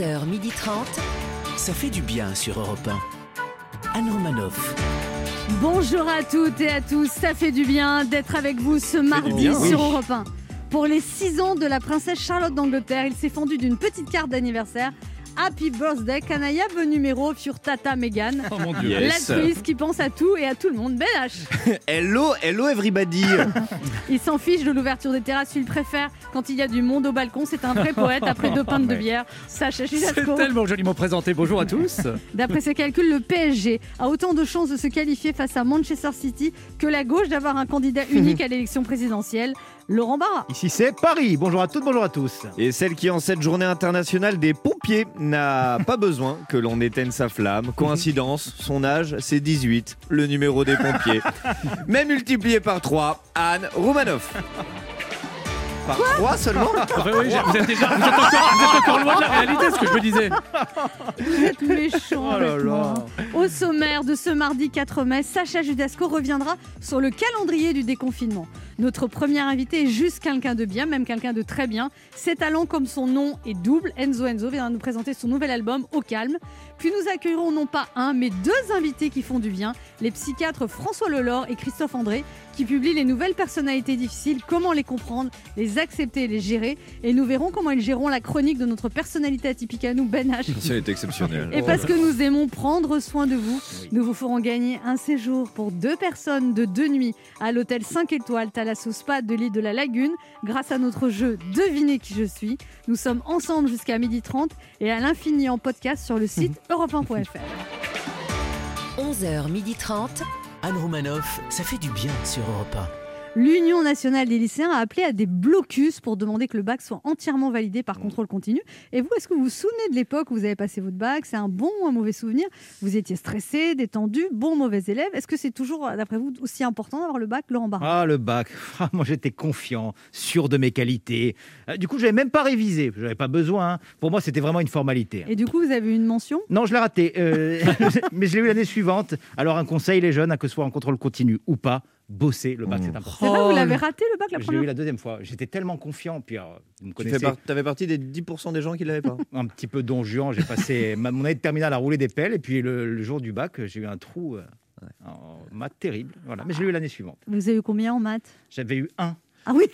11h30. Ça fait du bien sur Europe 1. Anne Romanoff. Bonjour à toutes et à tous, ça fait du bien d'être avec vous ce mardi bien, sur oui. Europe 1. Pour les 6 ans de la princesse Charlotte d'Angleterre, il s'est fendu d'une petite carte d'anniversaire. Happy birthday, Canaya numéro sur Tata Megan. Oh mon dieu. Yes. L'actrice qui pense à tout et à tout le monde. Ben H. Hello, hello everybody. Il s'en fiche de l'ouverture des terrasses, il préfère quand il y a du monde au balcon. C'est un vrai poète après deux pintes de bière. Sacha C'est Judasco. tellement joliment présenté. Bonjour à tous. D'après ses calculs, le PSG a autant de chances de se qualifier face à Manchester City que la gauche d'avoir un candidat unique à l'élection présidentielle, Laurent Barra. Ici c'est Paris. Bonjour à toutes, bonjour à tous. Et celle qui, en cette journée internationale des pompiers, n'a pas besoin que l'on éteigne sa flamme. Coïncidence, son âge, c'est 18, le numéro des pompiers. Mais multiplié par 3, Anne Roumanoff. Par 3 seulement Enfin, oui, j'ai- vous, êtes déjà, vous, êtes encore, vous êtes encore loin de la réalité, ce que je me disais. Vous êtes méchant Oh avec moi. Au sommaire de ce mardi 4 mai, Sacha Judasco reviendra sur le calendrier du déconfinement. Notre premier invité est juste quelqu'un de bien, même quelqu'un de très bien. Ses talents comme son nom est double. Enzo Enzo viendra nous présenter son nouvel album Au calme. Puis nous accueillerons non pas un, mais deux invités qui font du bien, les psychiatres François Lelore et Christophe André, qui publient les nouvelles personnalités difficiles, comment les comprendre, les accepter et les gérer. Et nous verrons comment ils géreront la chronique de notre personnalité atypique à nous, Ben H. C'est est exceptionnel. Et parce que nous aimons prendre soin de vous, nous vous ferons gagner un séjour pour deux personnes de deux nuits à l'hôtel 5 étoiles Thalasso Spa de l'île de la Lagune grâce à notre jeu Devinez qui je suis. Nous sommes ensemble jusqu'à 12h30 et à l'infini en podcast sur le site europe1.fr. 11h30. Anne Romanoff, ça fait du bien sur Europe L'Union nationale des lycéens a appelé à des blocus pour demander que le bac soit entièrement validé par contrôle continu. Et vous, est-ce que vous vous souvenez de l'époque où vous avez passé votre bac? C'est un bon ou un mauvais souvenir? Vous étiez stressé, détendu, bon mauvais élève Est-ce que c'est toujours, d'après vous, aussi important d'avoir le bac, Laurent Barra Ah le bac. Ah, moi j'étais confiant, sûr de mes qualités. Euh, Du coup, je n'avais même pas révisé. Je n'avais pas besoin. hein. Pour moi, c'était vraiment une formalité. Et du coup, vous avez eu une mention? Non, je l'ai raté. euh, mais je l'ai eu l'année suivante. Alors un conseil, les jeunes, hein, que ce soit en contrôle continu ou pas, bosser. Le bac, c'est important. C'est vrai, vous Oh, l'avez raté le bac la première eu la deuxième fois. J'étais tellement confiant. Puis, alors, vous me Tu connaissez, fais par- t'avais partie des 10% des gens qui l'avaient pas. un petit peu don Juan. J'ai passé ma, mon année de terminale à rouler des pelles. Et puis le, le jour du bac, j'ai eu un trou euh, en maths terrible. Voilà. Mais je l'ai eu l'année suivante. Vous avez eu combien en maths? J'avais eu un. Ah oui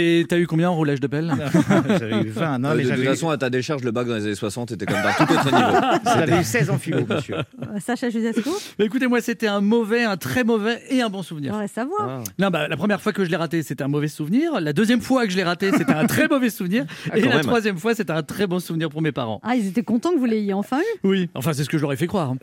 Et t'as eu combien en roulage de pelle? J'avais eu 20. Non, Euh, mais de toute eu, façon, à ta décharge, le bac dans les années 60 était comme dans tout autre niveau. j'avais eu 16 en philo, monsieur. Euh, Sacha Judasco Bah, Écoutez, moi, c'était un mauvais, un très mauvais et un bon souvenir. J'aimerais savoir. Ah. Non, bah, la première fois que je l'ai raté, c'était un mauvais souvenir. La deuxième fois que je l'ai raté, c'était un très mauvais souvenir. Ah, et la même. troisième fois, c'était un très bon souvenir pour mes parents. Ah, ils étaient contents que vous l'ayez enfin eu? Oui, enfin, c'est ce que je leur ai fait croire. hein.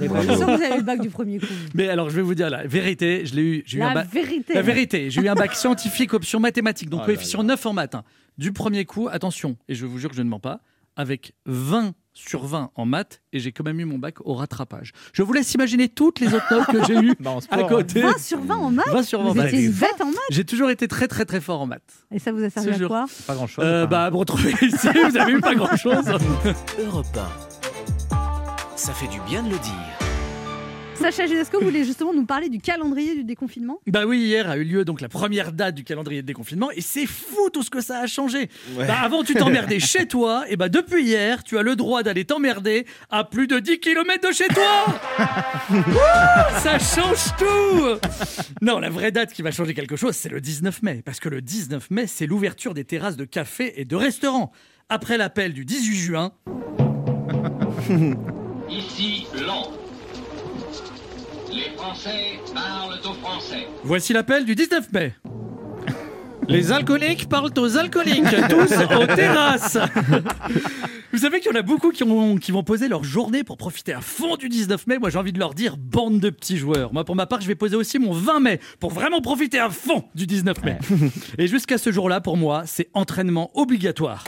Je suis sûre que vous avez eu le bac du premier coup. Mais alors, je vais vous dire la vérité, je l'ai eu. Eu un La bac. vérité. La vérité, j'ai eu un bac scientifique option mathématiques, donc là coefficient 9 en maths. hein. Du premier coup, attention, et je vous jure que je ne mens pas, avec 20 sur 20 en maths, et j'ai quand même eu mon bac au rattrapage. Je vous laisse imaginer toutes les autres notes que j'ai eues Bah, en à sport, côté. 20 sur 20 en maths 20 sur 20 Vous maths. étiez une bête en maths J'ai toujours été très très très fort en maths. Et ça vous a servi Ce à jour. quoi? Pas grand chose. Euh, bah, vous retrouvez ici, vous avez eu pas grand chose. Europe 1. Ça fait du bien de le dire. Sacha Judasco voulait justement nous parler du calendrier du déconfinement? Bah oui, hier a eu lieu donc la première date du calendrier de déconfinement et c'est fou tout ce que ça a changé. Ouais. Bah avant tu t'emmerdais chez toi et bah depuis hier tu as le droit d'aller t'emmerder à plus de 10 km de chez toi. Wouh, ça change tout. Non, la vraie date qui va changer quelque chose, c'est le 19 mai parce que le 19 mai, c'est l'ouverture des terrasses de cafés et de restaurants. Après l'appel du 18 juin, Ici. Les Français parlent aux Français. Voici l'appel du 19 mai. Les alcooliques parlent aux alcooliques, tous aux terrasses. Vous savez qu'il y en a beaucoup qui, ont- qui vont poser leur journée pour profiter à fond du 19 mai. Moi, j'ai envie de leur dire bande de petits joueurs. Moi, pour ma part, je vais poser aussi mon 20 mai pour vraiment profiter à fond du 19 mai. Et jusqu'à ce jour-là, pour moi, c'est entraînement obligatoire.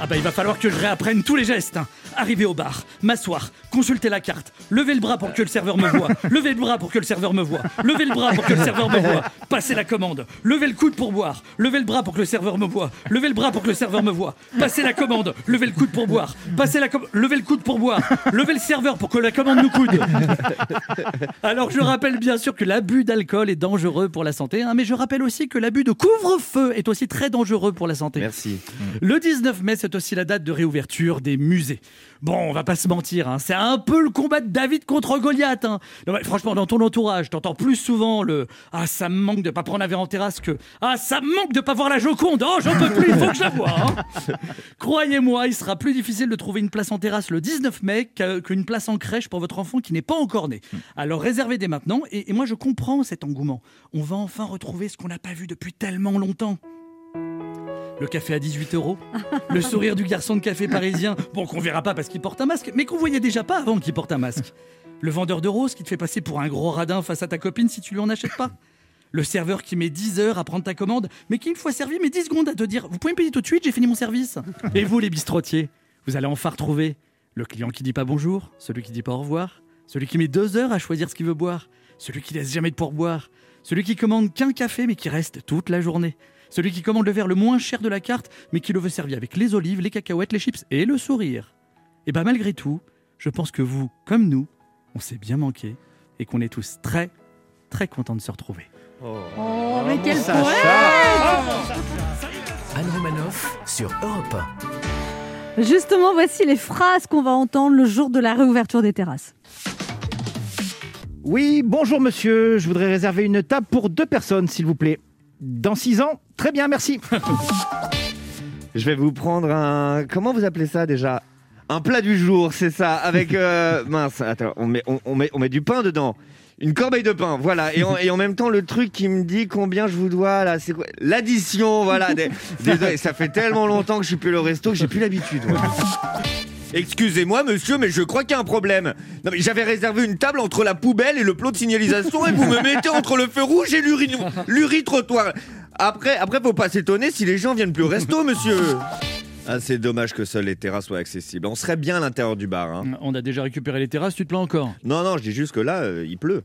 Ah bah il va falloir que je réapprenne tous les gestes. hein. Arriver au bar, m'asseoir, consulter la carte, lever le bras pour que le serveur me voie, lever le bras pour que le serveur me voie, lever le bras pour que le serveur me voie, passer la commande, lever le coude pour boire, lever le bras pour que le serveur me voie, lever le bras pour que le serveur me voie, passer la commande, lever le coude pour boire, passer la com- lever le coude pour boire, lever le serveur pour que la commande nous coude. Alors je rappelle bien sûr que l'abus d'alcool est dangereux pour la santé, hein, mais je rappelle aussi que l'abus de couvre-feu est aussi très dangereux pour la santé. Merci. Le 19 mai, c'est aussi la date de réouverture des musées. Bon, on va pas se mentir, hein, c'est un peu le combat de David contre Goliath. hein. Non, mais franchement, dans ton entourage, t'entends plus souvent le Ah, ça me manque de pas prendre un verre en terrasse que Ah, ça me manque de pas voir la Joconde. Oh, j'en peux plus, il faut que je la voie. hein. Croyez-moi, il sera plus difficile de trouver une place en terrasse le 19 mai qu'une place en crèche pour votre enfant qui n'est pas encore né. Alors réservez dès maintenant. Et, et moi, je comprends cet engouement. On va enfin retrouver ce qu'on n'a pas vu depuis tellement longtemps. Le café à 18 euros, le sourire du garçon de café parisien, bon qu'on verra pas parce qu'il porte un masque, mais qu'on voyait déjà pas avant qu'il porte un masque. Le vendeur de roses qui te fait passer pour un gros radin face à ta copine si tu lui en achètes pas. Le serveur qui met 10 heures à prendre ta commande, mais qui une fois servi met 10 secondes à te dire Vous pouvez me payer tout de suite, j'ai fini mon service. Et vous les bistrotiers, vous allez enfin retrouver le client qui dit pas bonjour, celui qui dit pas au revoir, celui qui met deux heures à choisir ce qu'il veut boire, celui qui laisse jamais de pourboire, celui qui commande qu'un café mais qui reste toute la journée, celui qui commande le verre le moins cher de la carte mais qui le veut servir avec les olives, les cacahuètes, les chips et le sourire. Et bah malgré tout, je pense que vous, comme nous, on s'est bien manqué et qu'on est tous très, très contents de se retrouver. Oh, mais quel Sacha. poète Anne Romanoff sur Europe Justement, voici les phrases qu'on va entendre le jour de la réouverture des terrasses. Oui, bonjour monsieur, je voudrais réserver une table pour deux personnes, s'il vous plaît. Dans six ans Très bien, merci. Je vais vous prendre un. Comment vous appelez ça déjà? Un plat du jour, c'est ça. Avec. euh, Mince, attends, on met, on, on met, on met du pain dedans. Une corbeille de pain, voilà. Et en, et en même temps, le truc qui me dit combien je vous dois, là, c'est quoi? L'addition, voilà. Des- ça fait tellement longtemps que je suis plus au resto que j'ai plus l'habitude. moi. Excusez-moi, monsieur, mais je crois qu'il y a un problème. Non, mais j'avais réservé une table entre la poubelle et le plot de signalisation et vous me mettez entre le feu rouge et l'uri- l'uri-trottoir. Après, après, faut pas s'étonner si les gens viennent plus au resto, monsieur. Ah, c'est dommage que seules les terrasses soient accessibles. On serait bien à l'intérieur du bar. Hein. On a déjà récupéré les terrasses, tu te plains encore? Non, non, je dis juste que là, euh, il pleut.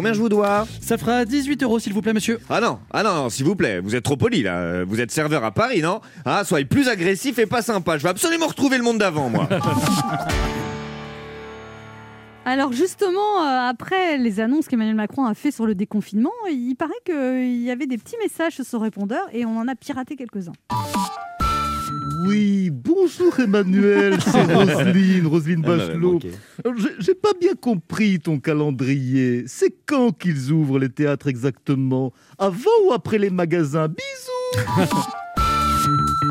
Combien je vous dois Ça fera 18 euros s'il vous plaît monsieur. Ah non, ah non, non, s'il vous plaît, vous êtes trop poli là. Vous êtes serveur à Paris, non Ah, soyez plus agressif et pas sympa. Je veux absolument retrouver le monde d'avant, moi. Alors justement, euh, après les annonces qu'Emmanuel Macron a fait sur le déconfinement, il paraît qu'il y avait des petits messages sur son répondeur et on en a piraté quelques-uns. Oui, bonjour Emmanuel, c'est Roselyne, Roselyne Bachelot. J'ai pas bien compris ton calendrier. C'est quand qu'ils ouvrent les théâtres exactement? Avant ou après les magasins? Bisous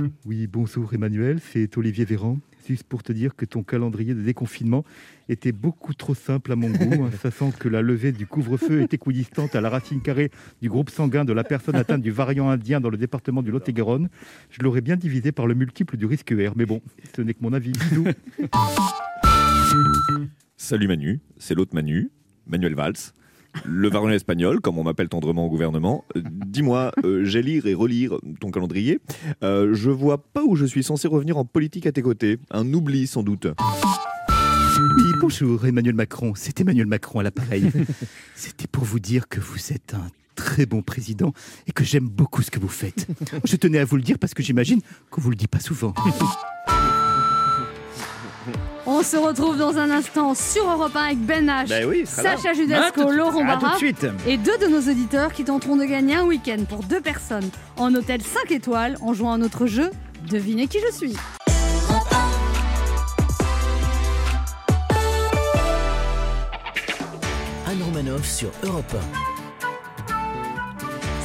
Oui, bonjour Emmanuel, c'est Olivier Véran. Juste pour te dire que ton calendrier de déconfinement était beaucoup trop simple à mon goût, hein, sachant que la levée du couvre-feu est équidistante à la racine carrée du groupe sanguin de la personne atteinte du variant indien dans le département du Lot-et-Garonne. Je l'aurais bien divisé par le multiple du risque R, mais bon, ce n'est que mon avis. Bisous. Salut Manu, c'est l'autre Manu, Manuel Valls. Le variant espagnol, comme on m'appelle tendrement au gouvernement. Euh, Dis-moi, euh, j'ai lire et relire ton calendrier. Euh, je vois pas où je suis censé revenir en politique à tes côtés. Un oubli sans doute. Bonjour Emmanuel Macron, c'est Emmanuel Macron à l'appareil. C'était pour vous dire que vous êtes un très bon président et que j'aime beaucoup ce que vous faites. Je tenais à vous le dire parce que j'imagine qu'on vous le dit pas souvent. On se retrouve dans un instant sur Europe 1 avec Ben H, Ben oui. Sacha Judasco, Ah, Laurent À tout de Barra suite. et deux de nos auditeurs qui tenteront de gagner un week-end pour deux personnes en hôtel 5 étoiles en jouant à notre jeu Devinez qui je suis. Sur Europe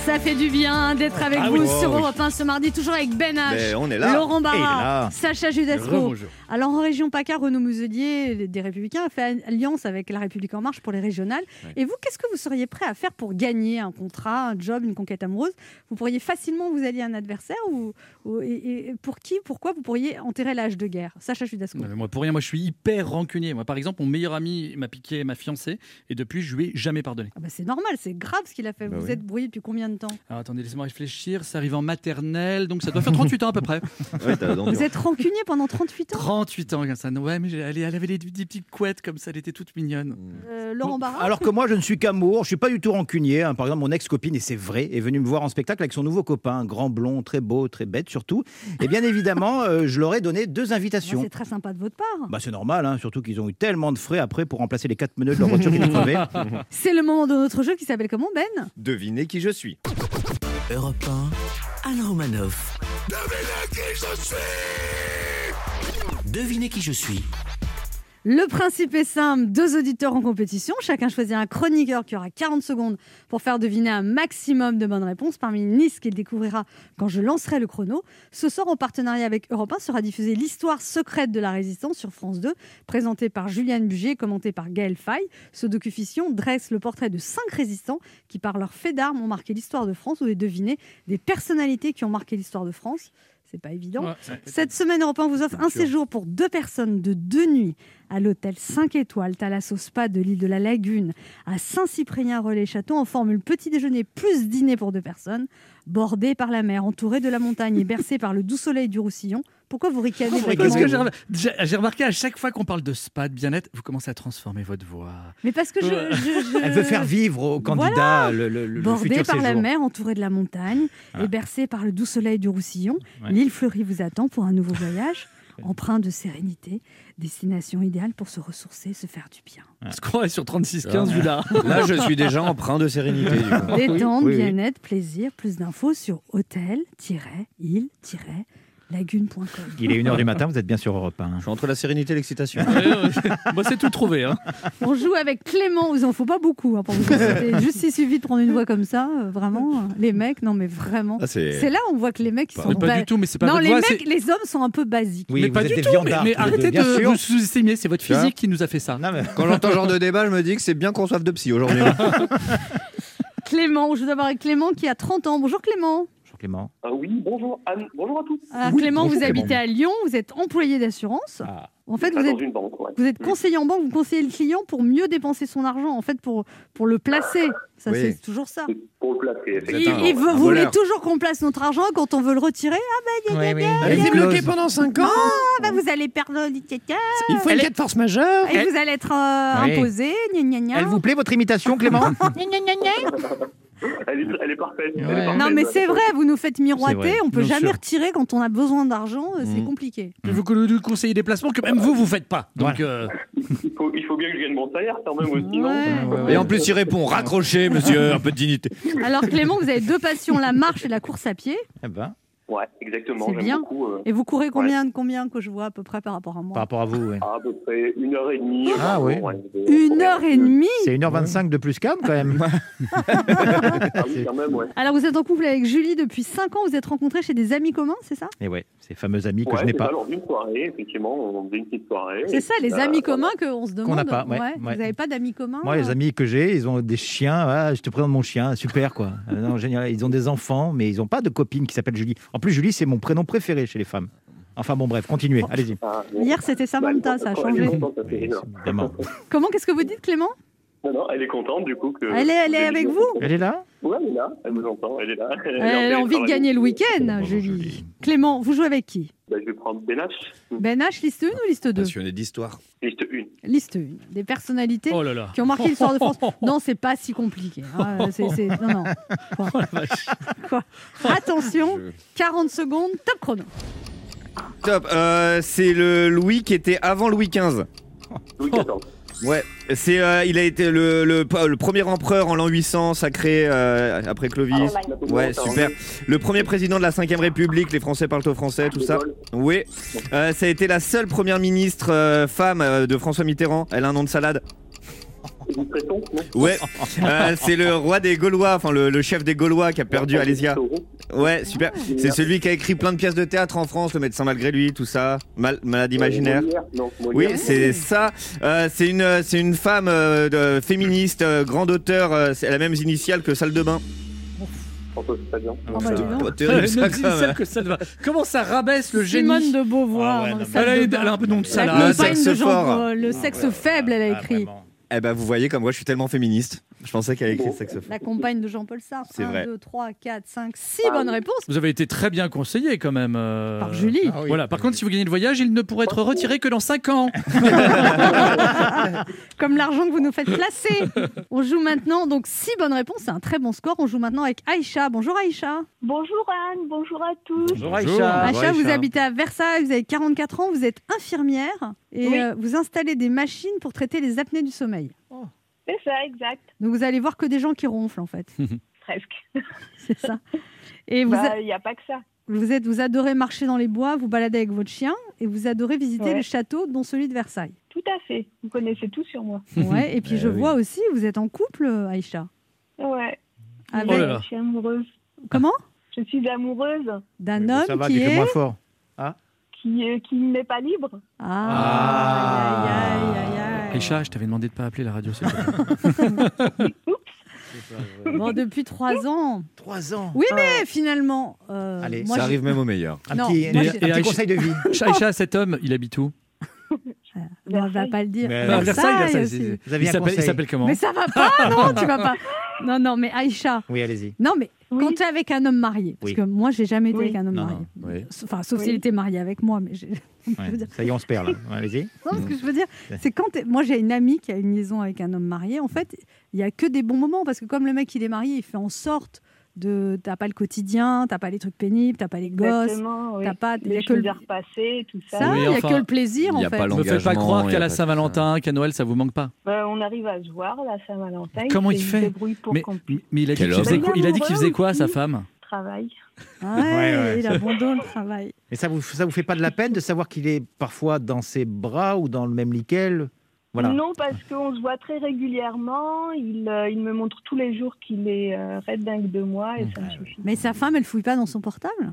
Ça fait du bien d'être avec Ah vous oui. sur Oh. Europe 1 ce mardi, toujours avec Ben H, Ben, on est là. Laurent Barra. Sacha Judasco. Alors en région PACA, Renaud Muselier des Républicains a fait alliance avec La République En Marche pour les régionales. Et vous, qu'est-ce que vous seriez prêt à faire pour gagner un contrat, un job, une conquête amoureuse? Vous pourriez facilement vous allier à un adversaire ou, ou- et, et pour qui, pourquoi vous pourriez enterrer l'âge de guerre? Sacha Judasco. Non, mais moi, pour rien, moi, je suis hyper rancunier. Moi, par exemple, mon meilleur ami m'a piqué ma fiancée et depuis, je lui ai jamais pardonné. Ah bah, c'est normal, c'est grave ce qu'il a fait. Bah vous oui. êtes brouillé depuis combien de temps? Alors attendez, laissez-moi réfléchir. Ça arrive en maternelle, donc ça doit faire 38 ans à peu près. Ouais. Vous êtes rancunier pendant 38 ans? 38 ans, comme ça. Ouais, mais elle, elle avait des, des petites couettes comme ça, elle était toute mignonne. Euh, Laurent Barra? Alors que moi, je ne suis qu'amour, je suis pas du tout rancunier. hein. Par exemple, mon ex-copine, et c'est vrai, est venue me voir en spectacle avec son nouveau copain, un grand blond, très beau, très bête surtout. Et bien évidemment, euh, je leur ai donné deux invitations. C'est très sympa de votre part. Bah, c'est normal, hein, surtout qu'ils ont eu tellement de frais après pour remplacer les quatre pneus de leur voiture qui. C'est le moment de notre jeu qui s'appelle comment, Ben? Devinez qui je suis. Europe 1, Alain Romanoff. Devinez qui je suis. Le principe est simple, deux auditeurs en compétition, chacun choisit un chroniqueur qui aura 40 secondes pour faire deviner un maximum de bonnes réponses parmi une liste qu'il découvrira quand je lancerai le chrono. Ce soir, en partenariat avec Europe 1, sera diffusée l'histoire secrète de la résistance sur France 2, présentée par Juliane Bugier commentée par Gaël Faye. Ce docu-fiction dresse le portrait de cinq résistants qui, par leurs faits d'armes, ont marqué l'histoire de France. Vous devez deviner des personnalités qui ont marqué l'histoire de France. C'est pas évident. Cette semaine, Europe 1 vous offre un séjour pour deux personnes de deux nuits à l'hôtel 5 étoiles Thalasso Spa de l'île de la Lagune à Saint-Cyprien-Relais-Château en formule petit déjeuner plus dîner pour deux personnes, bordé par la mer, entouré de la montagne et bercé par le doux soleil du Roussillon. Pourquoi vous ricanez Parce que j'ai rem- j'ai j'ai remarqué à chaque fois qu'on parle de spa, de bien-être, vous commencez à transformer votre voix. Mais parce que je, je- je- Elle veut faire vivre aux candidats le, le- le Bordé futur par la mer, entouré de la montagne Voilà. et bercé par le doux soleil du Roussillon, Ouais. l'île fleurie vous attend pour un nouveau voyage, empreint de sérénité, destination idéale pour se ressourcer, se faire du bien. Parce qu'on est sur 36-15 vu là. Là, je suis déjà empreint de sérénité. Détente, oui, oui. bien-être, plaisir, plus d'infos sur hôtel-île-lagune.com. Il est 1h du matin, vous êtes bien sur Europe 1. Je suis entre la sérénité et l'excitation. Moi, c'est tout trouvé. Hein. On joue avec Clément, il en faut pas beaucoup hein, pour vous. Juste il suffit de prendre une voix comme ça, euh, vraiment. euh, Les mecs, non mais vraiment. Ah, c'est- là où on voit que les mecs ils sont pas ba- du tout, mais c'est pas Non, les voix, mecs, les hommes sont un peu basiques. Oui, mais vous pas du tout. Mais, mais arrêtez de sûr. vous sous-estimer. C'est votre physique qui nous a fait ça. Non, mais- Quand j'entends ce genre de débat, je me dis que c'est bien qu'on soit de psy aujourd'hui. Clément, je dois d'abord avec Clément qui a 30 ans. Bonjour Clément. Clément. Ah oui, bonjour Anne, bonjour à tous. Ah, Oui, Clément, bonjour, vous Clément. habitez à Lyon, vous êtes employé d'assurance. Ah. En fait, Ah, vous êtes, une banque, ouais. vous êtes conseiller en banque, vous conseillez le client pour mieux dépenser son argent, en fait, pour, pour le placer. Ça, Oui. c'est toujours ça. Pour le placer, Il, effectivement. il veut, un vous voulez toujours qu'on place notre argent quand on veut le retirer? Ah Oui, oui. Elle est bloquée pendant 5 ans. bah, vous allez perdre l'hypothèque Il faut une de force majeure. et vous allez être euh, Oui. imposé. Gna, gna, gna. Elle vous plaît votre imitation, Clément? Elle est, elle est parfaite. elle est Ouais. parfaite. Non, mais c'est vrai, vous nous faites miroiter. On peut bien jamais sûr. retirer quand on a besoin d'argent. euh, C'est Mm. compliqué. Je vous nous conseiller des placements que même vous, vous faites pas. Donc, euh, Il faut, il faut bien que je gagne mon salaire quand même aussi, non Ouais. Et en plus, il répond raccrochez, monsieur, un peu de dignité. Alors Clément, vous avez deux passions, la marche et la course à pied. Eh ben, Ouais, exactement. C'est bien. beaucoup. euh, Et vous courez combien de combien que je vois à peu près par rapport à par moi rapport à vous, ouais. à peu près une heure et demie. Ah oui. Ouais, Une heure et demie? C'est 1h25 de plus qu'Anne, quand même. Ah oui, quand même, ouais. Alors vous êtes en couple avec Julie depuis 5 ans, vous êtes rencontrés chez des amis communs, c'est ça? Et ouais, ces fameux amis que Ouais, je n'ai pas. ça, lors d'une soirée, effectivement, on faisait une petite soirée. C'est ça, les Euh, amis communs qu'on se demande. n'a pas, ouais, Vous n'avez pas d'amis communs Moi, les amis que j'ai, ils ont des chiens. Ah, je te présente mon chien, super quoi. Euh, non, génial. Ils ont des enfants, mais ils n'ont pas de copine qui s'appelle Julie. En plus, Julie, c'est mon prénom préféré chez les femmes. Enfin bon, bref, continuez, allez-y. Ah, bon. Hier c'était Samantha, Bah, ça a changé. Oui, évidemment. Comment, qu'est-ce que vous dites Clément? Non, non, elle est contente du coup que. Elle est- elle est avec vous Elle est là Ouais, elle est là, elle vous entend, elle est là. est Elle en a envie de gagner le week-end, Julie. Clément, vous jouez avec qui? Bah, je vais prendre Benache, Ben H, liste 1 ou liste 2 Passionné d'histoire. liste 1. Liste 1. Des personnalités oh là là. qui ont marqué l'histoire de France. Non, c'est pas si compliqué. hein. C'est- c'est- Non, non. Quoi Quoi Attention, 40 secondes, top chrono. Top. Euh, c'est le Louis qui était avant Louis XV. Louis XIV. Ouais. C'est, euh, il a été le, le, le premier empereur en l'an 800, sacré euh, après Clovis. Ouais, super. Le premier président de la 5ème République, les Français parlent au français, tout ça. Oui. Euh, ça a été la seule première ministre femme de François Mitterrand. Elle a un nom de salade. Non Ouais. Euh, c'est le roi des Gaulois, enfin le, le chef des Gaulois qui a perdu Alésia. Ouais, super. C'est celui qui a écrit plein de pièces de théâtre en France, le médecin malgré lui, tout ça. Mal, malade imaginaire. Molière, non, Oui, c'est ça. Euh, c'est une, c'est une femme euh, de- féministe, euh, grande auteur. euh, c'est la même initiale que salle de bain. Ça, ça. Comment ça rabaisse le Simone génie de Beauvoir. Ah ouais, non, elle a, elle a un peu de nom de La salade. Le sexe de fort. euh, le sexe faible, elle a Ah, écrit. vraiment. Eh ben, vous voyez comme moi, je suis tellement féministe. Je pensais qu'elle écrit saxophone. La compagne de Jean-Paul Sartre. C'est 1, vrai. 2, 3, 4, 5, 6 Ah bonnes réponses. Vous avez été très bien conseillé quand même. euh, Par Julie. Ah oui. Voilà. Par contre, si vous gagnez le voyage, il ne pourra être retiré que dans 5 ans. Comme l'argent que vous nous faites placer. On joue maintenant, donc 6 bonnes réponses, c'est un très bon score. On joue maintenant avec Aïcha. Bonjour Aïcha. Bonjour Anne, bonjour à tous. Bonjour Aïcha. Aïcha, vous Aïcha. habitez à Versailles, vous avez 44 ans, vous êtes infirmière et Oui. euh, vous installez des machines pour traiter les apnées du sommeil. C'est ça, exact. Donc vous allez voir que des gens qui ronflent en fait. Presque. C'est ça. Et vous, Bah, il n'y a pas que ça. vous, êtes, vous adorez marcher dans les bois, vous balader avec votre chien et vous adorez visiter Ouais. les châteaux, dont celui de Versailles. Tout à fait. Vous connaissez tout sur moi. Ouais, et puis Eh je oui. vois aussi, vous êtes en couple, Aïcha. Ouais. Avec- Oh là là. Je suis amoureuse. Comment? Je suis amoureuse D'un Ça homme va, qui est. moins fort. qui, euh, qui n'est pas libre. Ah, aïe, aïe, aïe, aïe. Aïcha, je t'avais demandé de pas appeler la radio. Bon, depuis trois ans. Trois ans. Oui, mais finalement. euh, Allez, moi, Ça arrive même au meilleur. Un Non, petit, moi, un j'ai- petit Aïcha- conseil de vie. Aïcha, cet homme, il habite où? Non, on va pas le dire. Mais- Versailles, Versailles, aussi. c'est- Vous aviez il un s'appelle- il conseil. s'appelle comment? Mais ça va pas, non, tu vas pas. Non, non, mais Aïcha. Oui, allez-y. Non, mais Oui. quand tu es avec un homme marié, parce Oui. que moi, j'ai jamais été Oui. avec un homme Non, marié. non, oui. Enfin, sauf Oui. s'il était marié avec moi, mais j'ai- Ouais, Ça y est, on se perd là. Ouais, Allez-y. Non, ce que je veux dire, c'est quand moi j'ai une amie qui a une liaison avec un homme marié. En fait, il y a que des bons moments parce que comme le mec il est marié, il fait en sorte de t'as pas le quotidien, t'as pas les trucs pénibles, t'as pas les gosses, Exactement, oui. t'as pas il y a Les que le à repasser, tout ça. ça, Oui, il y a enfin, que le plaisir il en fait. pas Ne me faites pas croire il qu'à la Saint-Valentin, qu'à Noël, ça vous manque pas. Bah, on arrive à se voir la Saint-Valentin. Comment il se fait débrouille pour Mais, mais il a dit qu'il faisait, il faisait quoi, sa Aussi. femme? travaille. Ouais, il ça- abandonne le travail. Mais ça vous, ça vous fait pas de la peine de savoir qu'il est parfois dans ses bras ou dans le même lit qu'elle? Voilà. Non, parce qu'on se voit très régulièrement. Il, euh, il me montre tous les jours qu'il est euh, red dingue de moi et ça me suffit. Mais sa femme, elle fouille pas dans son portable?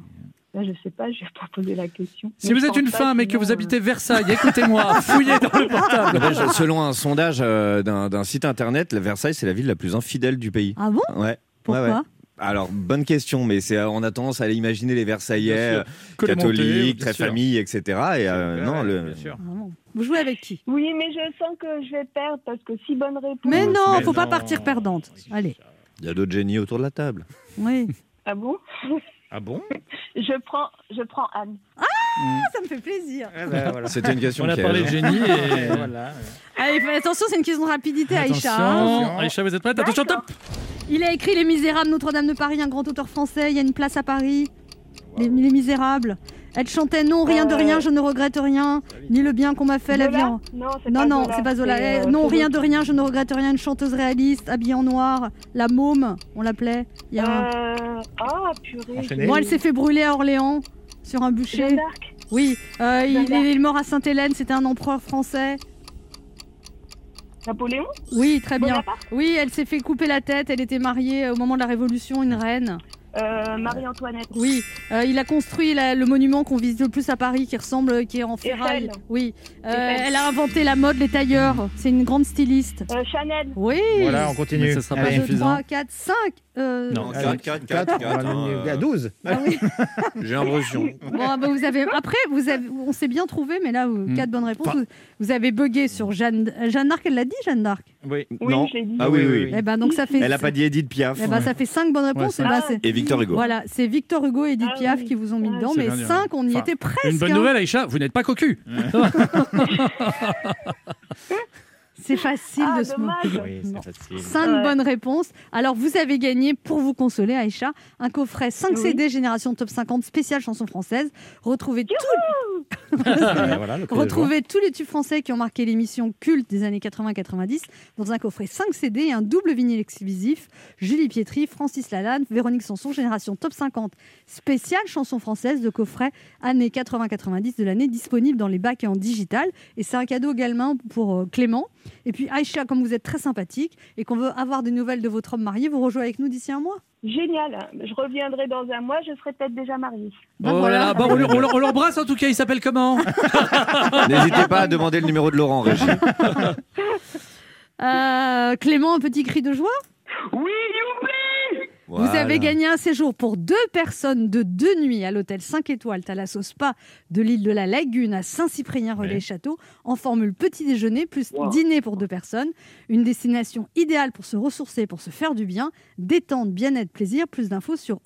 Là, je sais pas, je vais pas poser la question. Si Mais vous êtes une femme et que vous euh, habitez Versailles, écoutez-moi, fouillez dans le portable. Ben, je- Selon un sondage euh, d'un d'un site internet, Versailles, c'est la ville la plus infidèle du pays. Ah bon? Ouais. Pourquoi Ouais, ouais. Alors, bonne question, mais c'est on a tendance à imaginer les Versaillais euh, catholiques, très sûr. famille, etc. Et euh, non, le, Ah. Vous jouez avec qui? Oui, mais je sens que je vais perdre parce que si bonne réponse. Mais non, mais faut pas partir perdante. Allez. il y a d'autres génies autour de la table. Oui. Ah bon? Ah bon? Je prends, je prends Anne. Ça me fait plaisir. Ben, voilà. C'était une question On a parlé de génie et... Voilà. Allez, fais attention, c'est une question de rapidité, Aïcha. hein. Attention, Aïcha, vous êtes prête Attention, top Il a écrit Les Misérables, Notre-Dame de Paris, un grand auteur français. Il y a une place à Paris. Les, Les Misérables. Elle chantait Non, rien de Euh, rien, je ne regrette rien, ni le bien qu'on m'a fait, la vie. En- Non, Non, c'est pas Zola. Eh, euh, non, rien de rien, je ne regrette rien. Une chanteuse réaliste, habillée en noir. La môme, on l'appelait. Il y a un- Euh... Ah, purée. Bon, elle s'est fait brûler à Orléans sur un bûcher. Oui, euh, il, est mort à Sainte-Hélène, c'était un empereur français. Napoléon Oui, très bien. Oui, elle s'est fait couper la tête, elle était mariée au moment de la Révolution, une reine. euh, Marie-Antoinette. Oui, euh, il a construit la- le monument qu'on visite le plus à Paris, qui ressemble, qui est en ferraille. Eiffel. Oui, Euh, elle a inventé la mode, les tailleurs. C'est une grande styliste. Euh, Chanel. Oui. Voilà, on continue. Mais ça sera pas Allez. 2, suffisant. 3, 4, 5. Euh, Non, Quatre, allez. quatre, Quatre, quatre, quatre, on hein, est à euh. 12. ah oui. J'ai l'impression. Bon, bah, vous avez... Après, vous avez... on s'est bien trouvé, mais là, Hmm. 4 bonnes réponses. Enfin- Vous, vous avez bugué sur Jeanne, Jeanne d'Arc, elle l'a dit, Jeanne d'Arc? Oui. Oui, non. dit. Ah oui, oui. oui. Eh ben, donc ça fait... Elle a pas dit Edith Piaf. Eh ben, ça fait 5 bonnes réponses. Ouais, et ben, Et Victor Hugo. Voilà, c'est Victor Hugo et Edith Ah Piaf oui. qui vous ont mis Ah, dedans, mais bien dit, 5, on y Enfin, était presque. Une bonne hein. nouvelle, Aïcha, vous n'êtes pas cocu. C'est facile Ah, de se moquer. dommage. Oui, Non. c'est facile. 5 Ouais. bonnes réponses. Alors, vous avez gagné, pour vous consoler, Aïcha, un coffret 5 Oui. CD Génération Top 50 spécial chanson française. Retrouvez, tout- Voilà, de retrouvez tous les tubes français qui ont marqué l'émission culte des années 80-90 dans un coffret 5 CD et un double vinyle exclusif. Julie Pietri, Francis Lalanne, Véronique Sanson, Génération Top 50 spécial chanson française de coffret années 80-90 de l'année disponible dans les bacs et en digital. Et c'est un cadeau également pour euh, Clément. Et puis Aïcha, comme vous êtes très sympathique et qu'on veut avoir des nouvelles de votre homme marié, vous rejoignez avec nous d'ici un mois? Génial. Je reviendrai dans un mois, je serai peut-être déjà mariée. Ben Oh voilà. là, bon, on l'embrasse en tout cas, il s'appelle comment? N'hésitez pas à demander le numéro de Laurent, Régis. Euh, Clément, un petit cri de joie? Oui, youpi Vous avez gagné un séjour pour deux personnes de deux nuits à l'hôtel 5 étoiles Thalasso Spa de l'île de la Lagune à Saint-Cyprien-Relais-Château. En formule petit déjeuner plus dîner pour deux personnes. Une destination idéale pour se ressourcer, pour se faire du bien, détente, bien-être, plaisir. Plus d'infos sur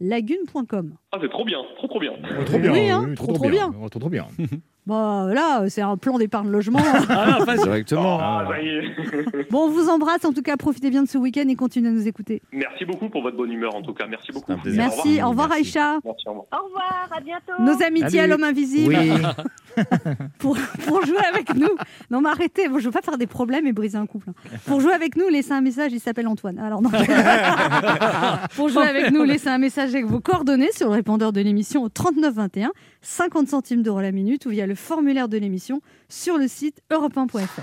hôtel-île-lagune.com. Ah, c'est trop bien, trop trop bien. Trop bien, Oui, hein, oui, trop, trop bien. Oh, Trop, trop bien. Bah là, c'est un plan d'épargne logement. Ah, non, pas- Directement. Ah, bon, on vous embrasse. En tout cas, profitez bien de ce week-end et continuez à nous écouter. Merci beaucoup pour votre bonne humeur en tout cas. Merci beaucoup. un plaisir. Merci. Au revoir, Merci. Aïcha. Merci, au revoir. Au revoir, à bientôt. Nos amitiés à l'homme invisible. Oui. pour, pour jouer avec nous. Non, mais arrêtez, bon, je veux pas faire des problèmes et briser un couple. hein. Pour jouer avec nous, laissez un message, il s'appelle Antoine. Alors, non. pour jouer avec nous, laissez un message avec vos coordonnées sur le répondeur de l'émission au 3921, 50 centimes d'euros la minute ou via le formulaire de l'émission sur le site europe1.fr.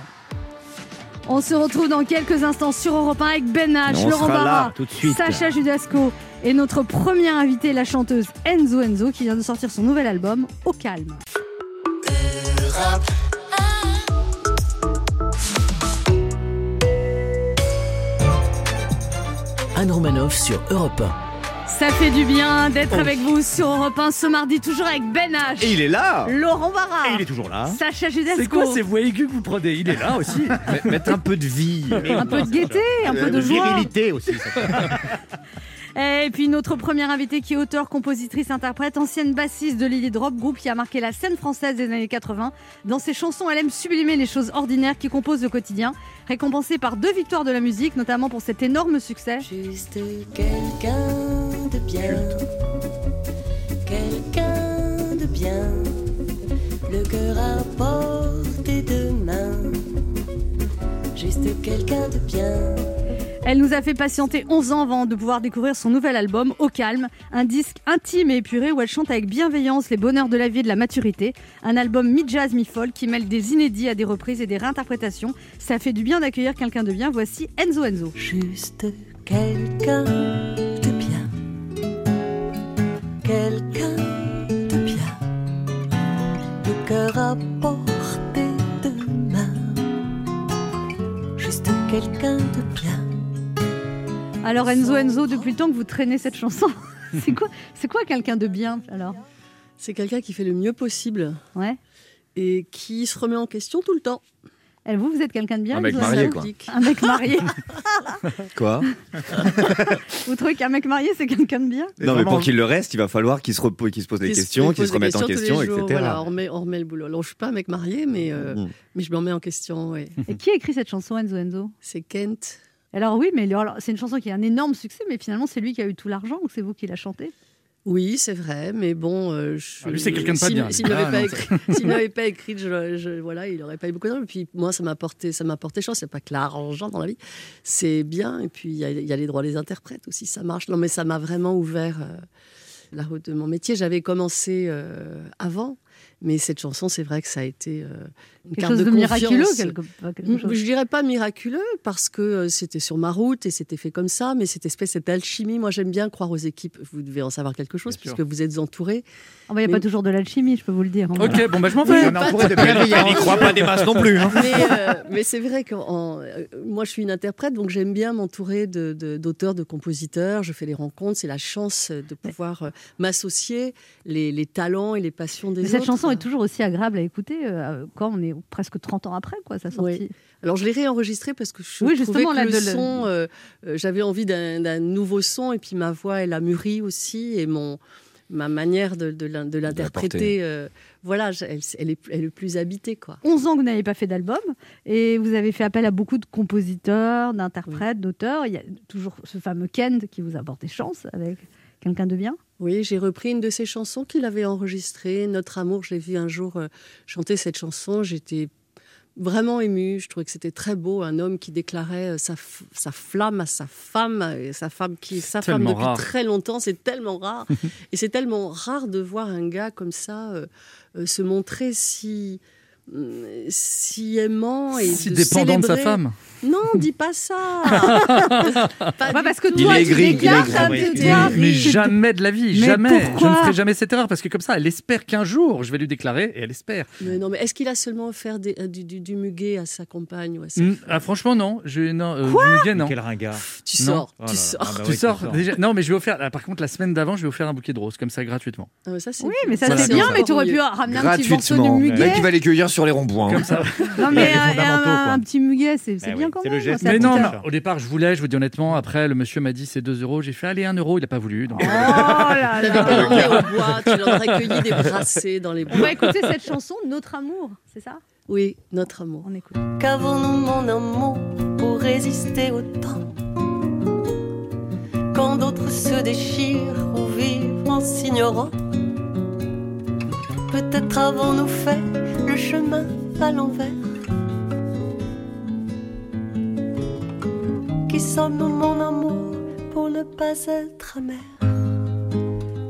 On se retrouve dans quelques instants sur Europe 1 avec Ben H, Laurent Barra, tout de suite. Sacha Judasco et notre première invitée, la chanteuse Enzo Enzo, qui vient de sortir son nouvel album Au calme. Anne Romanoff sur Europe 1. Ça fait du bien d'être avec vous sur Europe 1 ce mardi, toujours avec Ben H, Et il est là Laurent Barra, Et il est toujours là. Sacha Judasco. C'est quoi ces voix aiguës que vous prenez Il est là aussi. Mettre un peu de vie. Un peu de gaieté, un peu de joie. virilité aussi. ça. Et puis notre première invitée qui est auteure, compositrice, interprète, ancienne bassiste de Lily Drop, groupe qui a marqué la scène française des années 80. Dans ses chansons, elle aime sublimer les choses ordinaires qui composent le quotidien. Récompensée par deux victoires de la musique, notamment pour cet énorme succès. Juste quelqu'un de bien, quelqu'un de bien, le cœur à portée de main. Juste quelqu'un de bien. Elle nous a fait patienter 11 ans avant de pouvoir découvrir son nouvel album, Au calme, un disque intime et épuré où elle chante avec bienveillance les bonheurs de la vie et de la maturité. Un album mi-jazz, mi-folk qui mêle des inédits à des reprises et des réinterprétations. Ça fait du bien d'accueillir quelqu'un de bien. Voici Enzo Enzo. Juste quelqu'un de bien, quelqu'un de bien, le cœur à portée de main. Juste quelqu'un. Alors Enzo Enzo, depuis le temps que vous traînez cette chanson, c'est quoi, c'est quoi quelqu'un de bien alors? C'est quelqu'un qui fait le mieux possible Ouais. et qui se remet en question tout le temps. Et vous, vous êtes quelqu'un de bien Un mec marié, quoi. Un mec marié. Quoi? Vous trouvez qu'un mec marié c'est quelqu'un de bien? Non, mais pour qu'il le reste, il va falloir qu'il se, repo- qu'il se pose des Qui se- questions, qui qu'il se remette en question, jours, etc. Voilà, on remet, on remet le boulot. Alors, je suis pas un mec marié, mais, euh, Mm. mais je me remets en question. ouais. Et qui a écrit cette chanson Enzo Enzo? C'est Kent. Alors oui, mais c'est une chanson qui a un énorme succès, mais finalement c'est lui qui a eu tout l'argent ou c'est vous qui l'a chanté Oui, c'est vrai, mais bon, euh, je- Ah, lui, c'est quelqu'un de pas s'il- bien. S'il n'avait Ah, pas, écrit, s'il n'avait pas écrit, je, je- voilà, il n'aurait pas eu beaucoup d'argent. Et puis moi, ça m'a porté, ça m'a porté chance. C'est pas que l'argent dans la vie, c'est bien. Et puis il y, a- il y a les droits des interprètes aussi, ça marche. Non, mais ça m'a vraiment ouvert euh, la route de mon métier. J'avais commencé euh, avant, mais cette chanson, c'est vrai que ça a été euh, une Quelque carte chose de, miraculeux quelque, quelque chose. Je dirais pas miraculeux parce que euh, c'était sur ma route et c'était fait comme ça, mais cette espèce cette alchimie, moi j'aime bien croire aux équipes. Vous devez en savoir quelque chose Bien sûr. puisque vous êtes entouré. Il n'y a Mais- pas toujours de l'alchimie, je peux vous le dire. hein. Ok, bon bah je m'en vais. On est entouré de Elle n'y croit pas des masses non plus. hein. mais euh, mais c'est vrai que euh, moi je suis une interprète, donc j'aime bien m'entourer de- de- d'auteurs, de, compositeurs. Je fais les rencontres, c'est la chance de pouvoir euh, m'associer les, les talents et les passions des Mais autres. cette chanson est toujours aussi agréable à écouter euh, quand on est presque 30 ans après, quoi, sa sortie. Oui. Alors je l'ai réenregistré parce que je Oui, trouvais justement, que là, le de son, euh, euh, j'avais envie d'un d'un nouveau son et puis ma voix elle a mûri aussi et mon ma manière de, de l'in- de l'interpréter, euh, voilà, elle est, elle est plus habitée quoi. 11 ans que vous n'avez pas fait d'album et vous avez fait appel à beaucoup de compositeurs, d'interprètes, d'auteurs. Il y a toujours ce fameux Kent qui vous apporte des chances avec quelqu'un de bien? Oui, j'ai repris une de ses chansons qu'il avait enregistrée, Notre amour. J'ai vu un jour euh, chanter cette chanson. J'étais vraiment émue. Je trouvais que c'était très beau. Un homme qui déclarait euh, sa, sa flamme à sa femme, et sa femme qui sa femme depuis rare. très longtemps. C'est tellement rare. et c'est tellement rare de voir un gars comme ça euh, euh, se montrer si si aimant et Si de dépendant de sa femme. Non, dis pas ça. Pas Ouais, parce que toi, est tu gris, il est déclares gris. il est. Mais jamais de la vie, Mais jamais. Je ne ferai jamais cette erreur parce que comme ça, elle espère qu'un jour, je vais lui déclarer et elle espère. Mais non, mais est-ce qu'il a seulement offert des- euh, du, du- du muguet à sa compagne ou à sa Mm, ah, franchement, non. Je, non euh, Quoi du muguet, non. Quel ringard. Tu Non. sors, Oh là tu là. sors. Ah bah Tu oui, sors, tu sors. déjà- Non, mais je vais offrir. ah, par contre, la semaine d'avant, je vais offrir un bouquet de roses, comme ça, gratuitement. Ah, ça, Oui, mais ça c'est bien, mais tu aurais pu ramener un petit morceau de Gratuitement. Le muguet. mec, il va les cueillir sur les ronds-points. Comme ça. Non, mais Les un, un- un petit muguet, c'est Eh bien oui, quand c'est même. le geste. Mais non, au départ, je voulais, je vous dis honnêtement. Après, le monsieur m'a dit c'est 2 euros. J'ai fait allez, 1 euro. Il n'a pas voulu. Donc, Oh là T'avais là. au bois, tu leur aurais cueilli des brassées dans les On bois. va écouter cette chanson, Notre amour, c'est ça? Oui, notre amour. On écoute. Qu'avons-nous, mon amour, pour résister au temps? Quand d'autres se déchirent ou vivent en s'ignorant Peut-être avons-nous fait le chemin à l'envers Qui sommes-nous, mon amour, pour ne pas être amer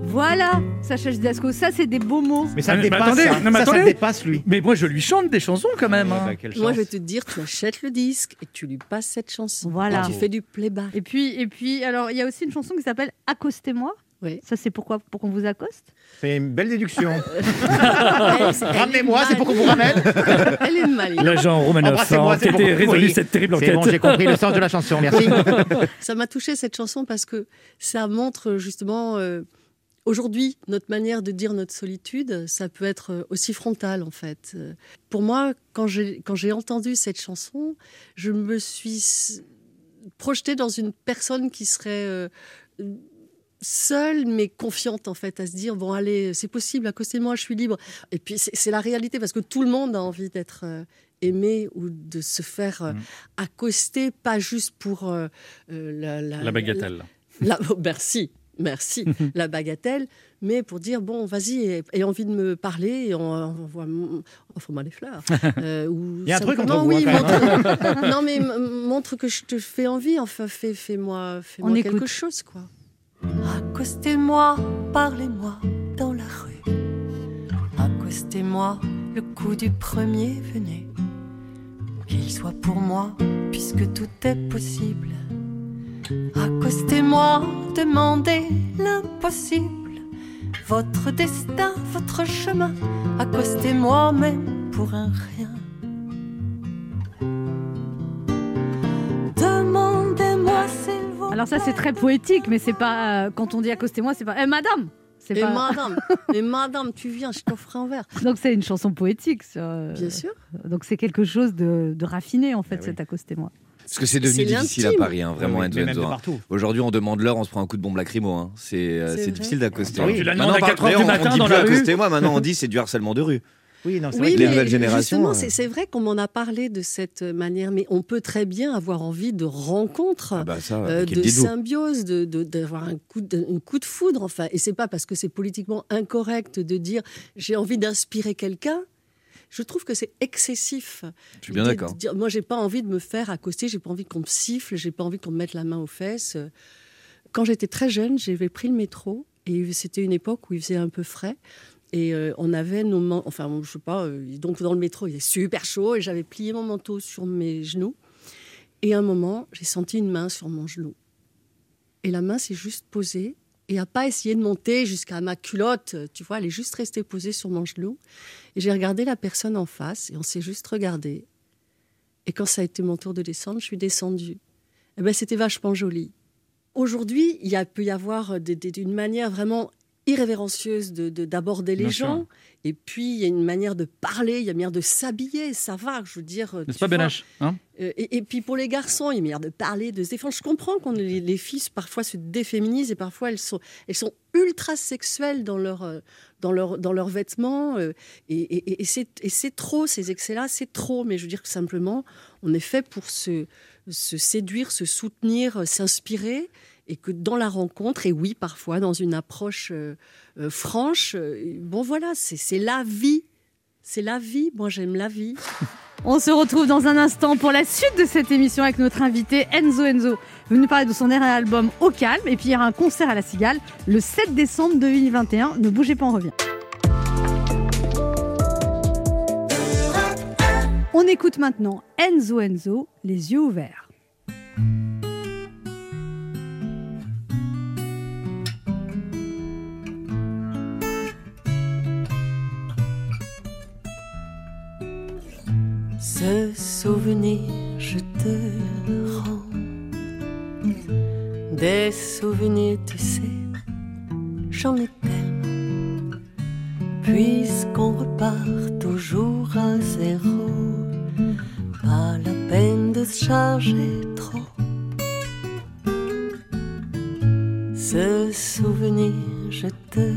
Voilà, Sacha Judasco, ça c'est des beaux mots. Mais ça Ah, le mais dépasse. attendez, ça. non, mais Ça, dépasse, lui. Mais moi, je lui chante des chansons quand même. Ouais, hein. bah, Moi, je vais te dire, tu achètes le disque et tu lui passes cette chanson. Voilà. Et tu fais du playback. Et puis, et puis, alors il y a aussi une chanson qui s'appelle Accostez-moi. Oui. Ça c'est pourquoi? Pour qu'on vous accoste? C'est une belle déduction. Ramenez-moi, c'est pour qu'on vous ramène. Elle est maligne. L'agent Romanov était résolu oui. cette terrible C'est enquête. bon, j'ai compris le sens de la chanson, merci. Ça m'a touché cette chanson parce que ça montre justement euh, aujourd'hui notre manière de dire notre solitude. Ça peut être euh, aussi frontal en fait. Euh, Pour moi, quand j'ai entendu cette chanson, je me suis projetée dans une personne qui serait euh, seule mais confiante en fait à se dire bon allez c'est possible accostez-moi je suis libre et puis c'est la réalité parce que tout le monde a envie d'être euh, aimé ou de se faire euh, Mm. accoster pas juste pour euh, la, la- La bagatelle. la- oh, merci merci la bagatelle mais pour dire bon vas-y aie, aie envie de me parler et on, voit offre-moi des fleurs Euh, ou Il y a un truc entre vous, oui, hein, montre, non mais montre que je te fais envie enfin fais, fais-moi fais-moi On quelque écoute. chose quoi Accostez-moi, parlez-moi dans la rue. Accostez-moi, le coup du premier venu. Qu'il soit pour moi, puisque tout est possible. Accostez-moi, demandez l'impossible. Votre destin, votre chemin. Accostez-moi même pour un rien. Alors ça c'est très poétique, mais c'est pas euh, quand on dit accostez-moi, c'est pas eh, madame. C'est et pas... madame et madame tu viens je t'offre un verre Donc c'est une chanson poétique. sur, euh, bien sûr Donc c'est quelque chose de, de raffiné en fait Ah oui. cet accostez-moi. Parce que c'est devenu difficile à. Paris, hein, vraiment, Oui, Enzo, hein. partout. Aujourd'hui, on demande l'heure, on se prend un coup de bombe lacrymo. hein. C'est euh, difficile d'accoster. Ah oui. Maintenant, à par- 4 heures du d'ailleurs, matin on dit dans plus la rue. accostez-moi, maintenant on dit c'est du harcèlement de rue. Oui, non, c'est Oui, les nouvelles générations, euh. c'est vrai qu'on m'en a parlé de cette manière, mais on peut très bien avoir envie de rencontres. Ah bah ça, euh, de symbiose, de- de- d'avoir un, coup de, un coup de foudre, enfin, et c'est pas parce que c'est politiquement incorrect de dire j'ai envie d'inspirer quelqu'un. Je trouve que c'est excessif. Je suis bien d'accord. Moi, j'ai pas envie de me faire accoster, j'ai pas envie qu'on me siffle, j'ai pas envie qu'on me mette la main aux fesses. Quand j'étais très jeune, j'avais pris le métro et c'était une époque où il faisait un peu frais. Et euh, on avait nos man- enfin, je sais pas, euh, donc dans le métro, il était super chaud et j'avais plié mon manteau sur mes genoux. Et à un moment, j'ai senti une main sur mon genou. Et la main s'est juste posée et a pas essayé de monter jusqu'à ma culotte. Tu vois, elle est juste restée posée sur mon genou. Et j'ai regardé la personne en face et on s'est juste regardé. Et quand ça a été mon tour de descendre, je suis descendue. Eh ben, c'était vachement joli. Aujourd'hui, il a, peut y avoir des- des- une manière vraiment irrévérencieuse de- de- d'aborder les Bien sûr. gens. Et puis, il y a une manière de parler, il y a une manière de s'habiller. Ça va, je veux dire. N'est-ce pas, vois. Benache hein? Euh, et, et puis pour les garçons, il y a une manière de parler, de se défendre. Je comprends qu'on les, les filles parfois se déféminisent et parfois elles sont, elles sont ultra sexuelles dans leur, euh, dans leur, dans leurs vêtements. euh, et et- et c'est et c'est trop, ces excès-là, c'est trop. Mais je veux dire que simplement, on est fait pour se, se séduire, se soutenir, s'inspirer. Et que dans la rencontre, et oui, parfois dans une approche euh, euh, franche, euh, bon voilà, c'est la vie. C'est la vie. Moi, j'aime la vie. On se retrouve dans un instant pour la suite de cette émission avec notre invité Enzo Enzo, venu parler de son dernier album Au Calme. Et puis il y aura un concert à la Cigale le 7 décembre 2021. Ne bougez pas, on revient. On écoute maintenant Enzo Enzo, les yeux ouverts. Ce souvenir, je te rends. Des souvenirs, tu sais, j'en ai tellement. Puisqu'on repart toujours à zéro, pas la peine de se charger trop. Ce souvenir, je te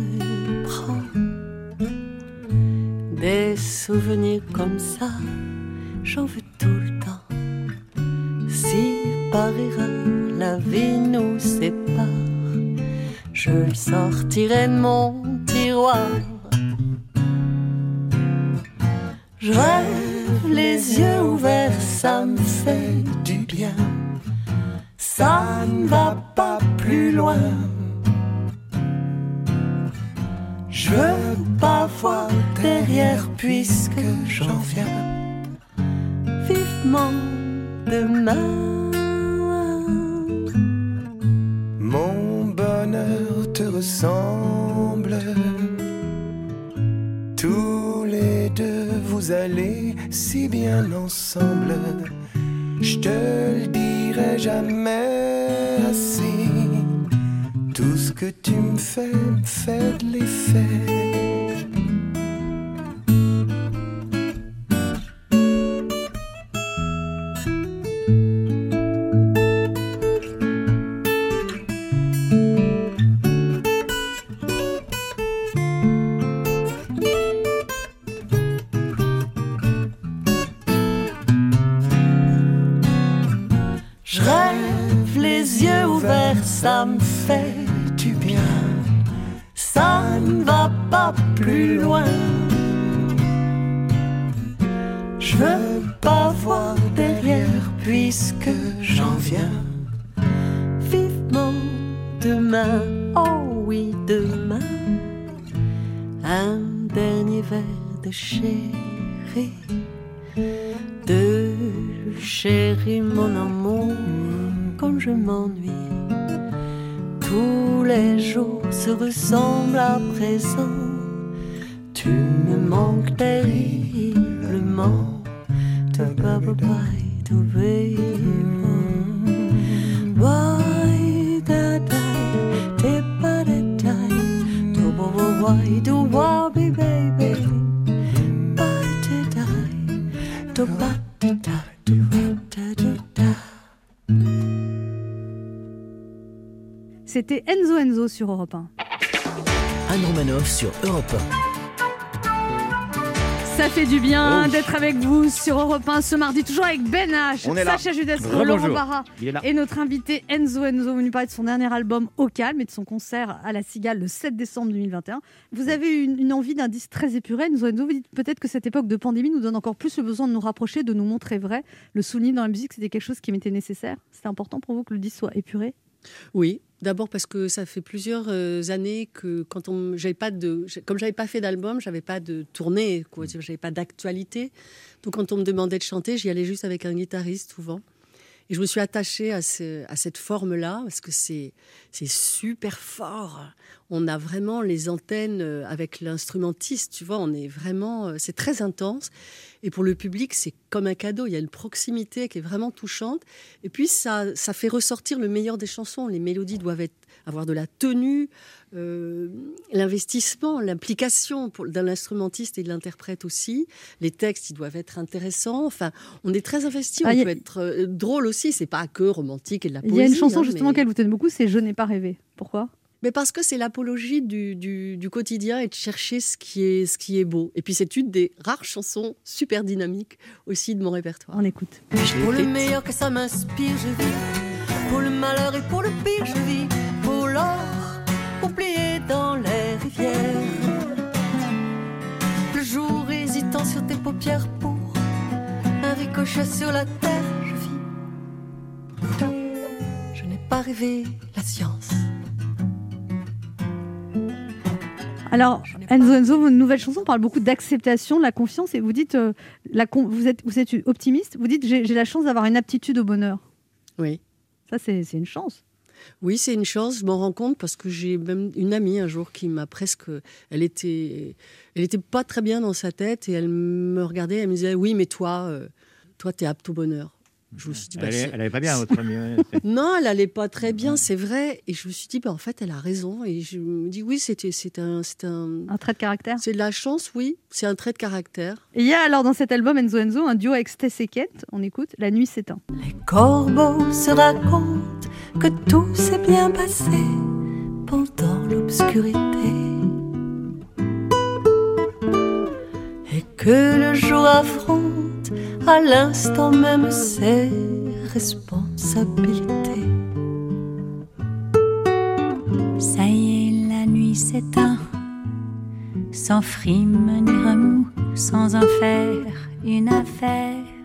prends. Des souvenirs comme ça, j'en veux tout le temps. Si par erreur la vie nous sépare, je le sortirai de mon tiroir. Je rêve les yeux ouverts, ça me fait du bien. Ça ne va pas plus loin. Je veux pas voir derrière puisque j'en viens Mon bonheur te ressemble. Tous les deux, vous allez si bien ensemble. Je te le dirai jamais assez. Tout ce que tu me fais me fait de l'effet. Tu me manques terriblement. To bye bye, to to baby? C'était Enzo Enzo sur Europe 1. Anne Romanoff sur Europe Ça fait du bien Oh. d'être avec vous sur Europe 1 ce mardi, toujours avec Ben H. Sacha Judasco. Laurent Barra et notre invité Enzo Enzo venu parler de son dernier album Au Calme et de son concert à la Cigale le 7 décembre 2021. Vous avez eu une, une envie d'un disque très épuré. Enzo Enzo, vous dites peut-être que cette époque de pandémie nous donne encore plus le besoin de nous rapprocher, de nous montrer vrai. Le souligner dans la musique, c'était quelque chose qui m'était nécessaire. C'était important pour vous que le disque soit épuré Oui, d'abord parce que ça fait plusieurs euh, années que quand on j'avais pas de comme j'avais pas fait d'album, j'avais pas de tournée, quoi, j'avais pas d'actualité. Donc quand on me demandait de chanter, j'y allais juste avec un guitariste souvent. Et je me suis attachée à, ce- à cette forme-là parce que c'est c'est super fort. On a vraiment les antennes euh, avec l'instrumentiste, tu vois, on est vraiment euh, c'est très intense. Et pour le public, c'est comme un cadeau, il y a une proximité qui est vraiment touchante. Et puis ça ça fait ressortir le meilleur des chansons, les mélodies doivent être avoir de la tenue, euh, l'investissement, l'implication pour- d'un instrumentiste et de l'interprète aussi. Les textes, ils doivent être intéressants. Enfin, on est très investi. Ah, on y a- peut être euh, drôle aussi. C'est pas que romantique et de la Il poésie. y a une chanson hein, justement mais- qu'elle vous tenait beaucoup, c'est Je n'ai pas rêvé. Pourquoi? Mais parce que c'est l'apologie du, du- du quotidien et de chercher ce qui est, ce qui est beau. Et puis c'est une des rares chansons super dynamiques aussi de mon répertoire. On écoute. Pour le meilleur que ça m'inspire, je vis. Pour le malheur et pour le pire, je vis. Oublié dans les rivières. Le jour hésitant sur tes paupières pour un ricochet sur la terre, je vis. Je n'ai pas rêvé la science. Alors, Enzo Enzo, votre nouvelle chanson parle beaucoup d'acceptation, de la confiance, et vous dites, euh, la con- vous, êtes, vous êtes optimiste, vous dites j'ai la chance d'avoir une aptitude au bonheur. Oui. Ça, c'est une chance. Oui, c'est une chance. Je m'en rends compte parce que j'ai même une amie un jour qui m'a presque. Elle était, elle était pas très bien dans sa tête et elle me regardait. Elle me disait oui, mais toi, euh, toi, t'es apte au bonheur. Je me suis dit, bah, Elle, elle avait pas bien, votre amie. non, elle allait pas très bien, c'est vrai. Et je me suis dit, bah, en fait, elle a raison. Et je me dis, oui, c'était, c'est un, c'est un, Un trait de caractère c'est de la chance, oui. C'est un trait de caractère. Et il y a alors dans cet album Enzo Enzo un duo avec Stess et Kate. On écoute La nuit s'éteint. corbeau se raconte que tout s'est bien passé pendant l'obscurité. Et que le jour affronte à l'instant même ses responsabilités. Ça y est, la nuit s'éteint, sans frime ni remous, sans en faire une affaire.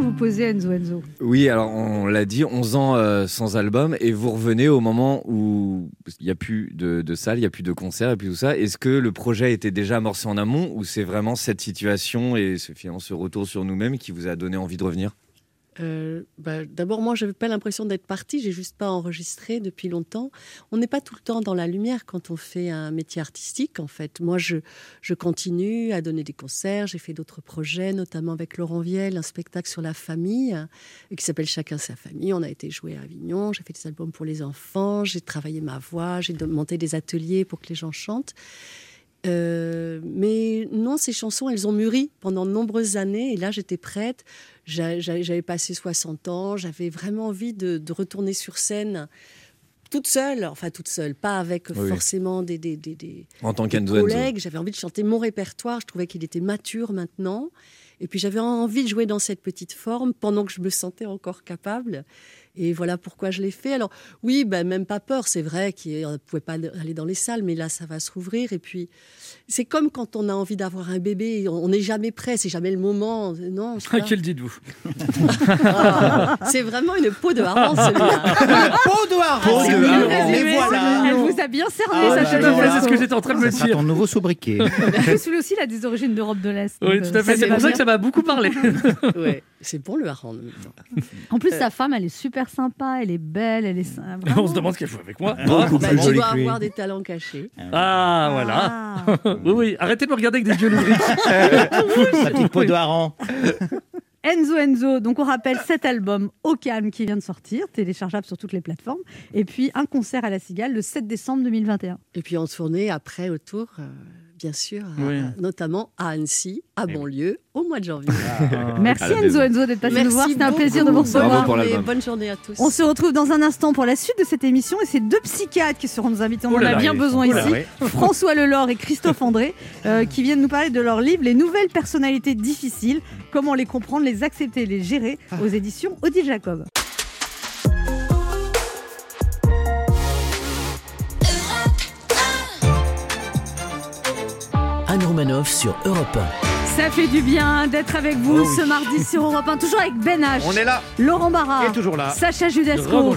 Vous poser, Enzo Enzo. Oui, alors on l'a dit, 11 ans euh, sans album, et vous revenez au moment où il n'y a plus de, de salle, il n'y a plus de concerts, et puis tout ça. Est-ce que le projet était déjà amorcé en amont, ou c'est vraiment cette situation et ce, finalement, ce retour sur nous-mêmes qui vous a donné envie de revenir? Euh, bah, D'abord, moi, j'avais pas l'impression d'être partie. J'ai juste pas enregistré depuis longtemps. On n'est pas tout le temps dans la lumière quand on fait un métier artistique. En fait, moi, je, je continue à donner des concerts. J'ai fait d'autres projets, notamment avec Laurent Viel, un spectacle sur la famille euh, qui s'appelle Chacun sa famille. On a été joué à Avignon. J'ai fait des albums pour les enfants. J'ai travaillé ma voix. J'ai monté des ateliers pour que les gens chantent. Euh, mais non, ces chansons, elles ont mûri pendant de nombreuses années. Et là, j'étais prête. J'a- j'a- J'avais passé 60 ans. J'avais vraiment envie de, de retourner sur scène toute seule. Enfin, toute seule, pas avec Oui. forcément des, des, des- des- En tant collègues. J'avais envie de chanter mon répertoire. Je trouvais qu'il était mature maintenant. Et puis, j'avais envie de jouer dans cette petite forme pendant que je me sentais encore capable. Et voilà pourquoi je l'ai fait. Alors, oui, ben, même pas peur. C'est vrai qu'on ne pouvait pas aller dans les salles, mais là, ça va se rouvrir. Et puis, c'est comme quand on a envie d'avoir un bébé. On n'est jamais prêt, c'est jamais le moment. Non, je pas. Quel dites-vous Ah, c'est vraiment une peau de hareng. Peau de hareng. Peau de hareng. Mais voilà. Elle vous a bien cerné, Ah, Sacha bah, voilà. C'est ce que j'étais en train de me Ça dire. ton nouveau sobriquet. Plus, lui aussi, il a des origines d'Europe de l'Est. Oui, tout à fait. C'est pour ça que ça m'a beaucoup parlé. Ouais, c'est bon le hareng en plus, Euh, sa femme, elle est super sympa, elle est belle, elle est. On se demande ce qu'elle fout avec moi. Beaucoup Bah, plus tu dois que lui. avoir des talents cachés. Ah, voilà. oui, oui. Arrêtez de me regarder avec des yeux lyriques. Sa petite peau de hareng. Enzo Enzo, donc on rappelle cet album Au calme qui vient de sortir, téléchargeable sur toutes les plateformes, et puis un concert à la Cigale le 7 décembre 2021. Et puis en tournée après autour, euh, bien sûr, à- Oui. notamment à Annecy, à Bonlieu, au mois de janvier. Merci à la Enzo. Enzo d'être passé Merci nous voir, c'était un plaisir de vous recevoir. bonne journée à tous. On se retrouve dans un instant pour la suite de cette émission et c'est deux psychiatres qui seront nos invités. On Oh en a là, bien besoin oh ici. François Lelore et Christophe André euh, qui viennent nous parler de leur livre Les nouvelles personnalités difficiles, comment les comprendre, les accepter, les gérer aux éditions Odile Jacob. Sur Europe Ça fait du bien d'être avec vous Oh oui. ce mardi sur Europe 1, toujours avec Ben H, On est là Laurent Barra, Et toujours là. Sacha Judasco.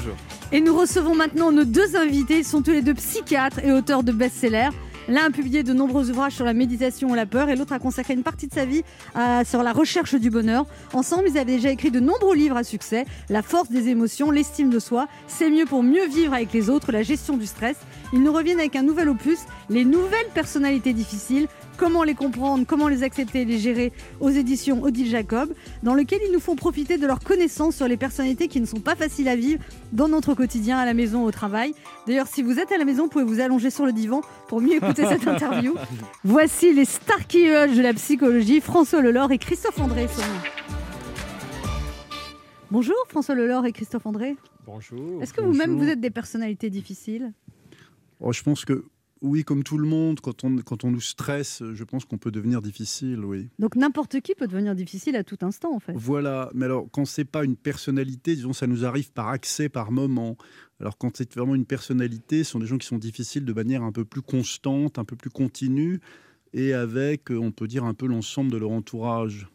Et nous recevons maintenant nos deux invités. Ils sont tous les deux psychiatres et auteurs de best-sellers. L'un a publié de nombreux ouvrages sur la méditation et la peur et l'autre a consacré une partie de sa vie à- sur la recherche du bonheur. Ensemble, ils avaient déjà écrit de nombreux livres à succès. La force des émotions, l'estime de soi, c'est mieux pour mieux vivre avec les autres, la gestion du stress. Ils nous reviennent avec un nouvel opus, les nouvelles personnalités difficiles, comment les comprendre, comment les accepter et les gérer aux éditions Odile Jacob, dans lequel ils nous font profiter de leurs connaissances sur les personnalités qui ne sont pas faciles à vivre dans notre quotidien, à la maison, au travail. D'ailleurs, si vous êtes à la maison, vous pouvez vous allonger sur le divan pour mieux écouter cette interview. Voici les Star Killers de la psychologie, François Lelore et Christophe André. Bonjour François Lelore et Christophe André. Bonjour. Est-ce que vous-même vous êtes des personnalités difficiles? Oh, je pense que oui, comme tout le monde, quand on, quand on nous stresse, je pense qu'on peut devenir difficile, oui. Donc n'importe qui peut devenir difficile à tout instant en fait. Voilà, mais alors quand c'est pas une personnalité, disons, ça nous arrive par accès, par moment. Alors quand c'est vraiment une personnalité, ce sont des gens qui sont difficiles de manière un peu plus constante, un peu plus continue. et avec, on peut dire, un peu l'ensemble de leur entourage.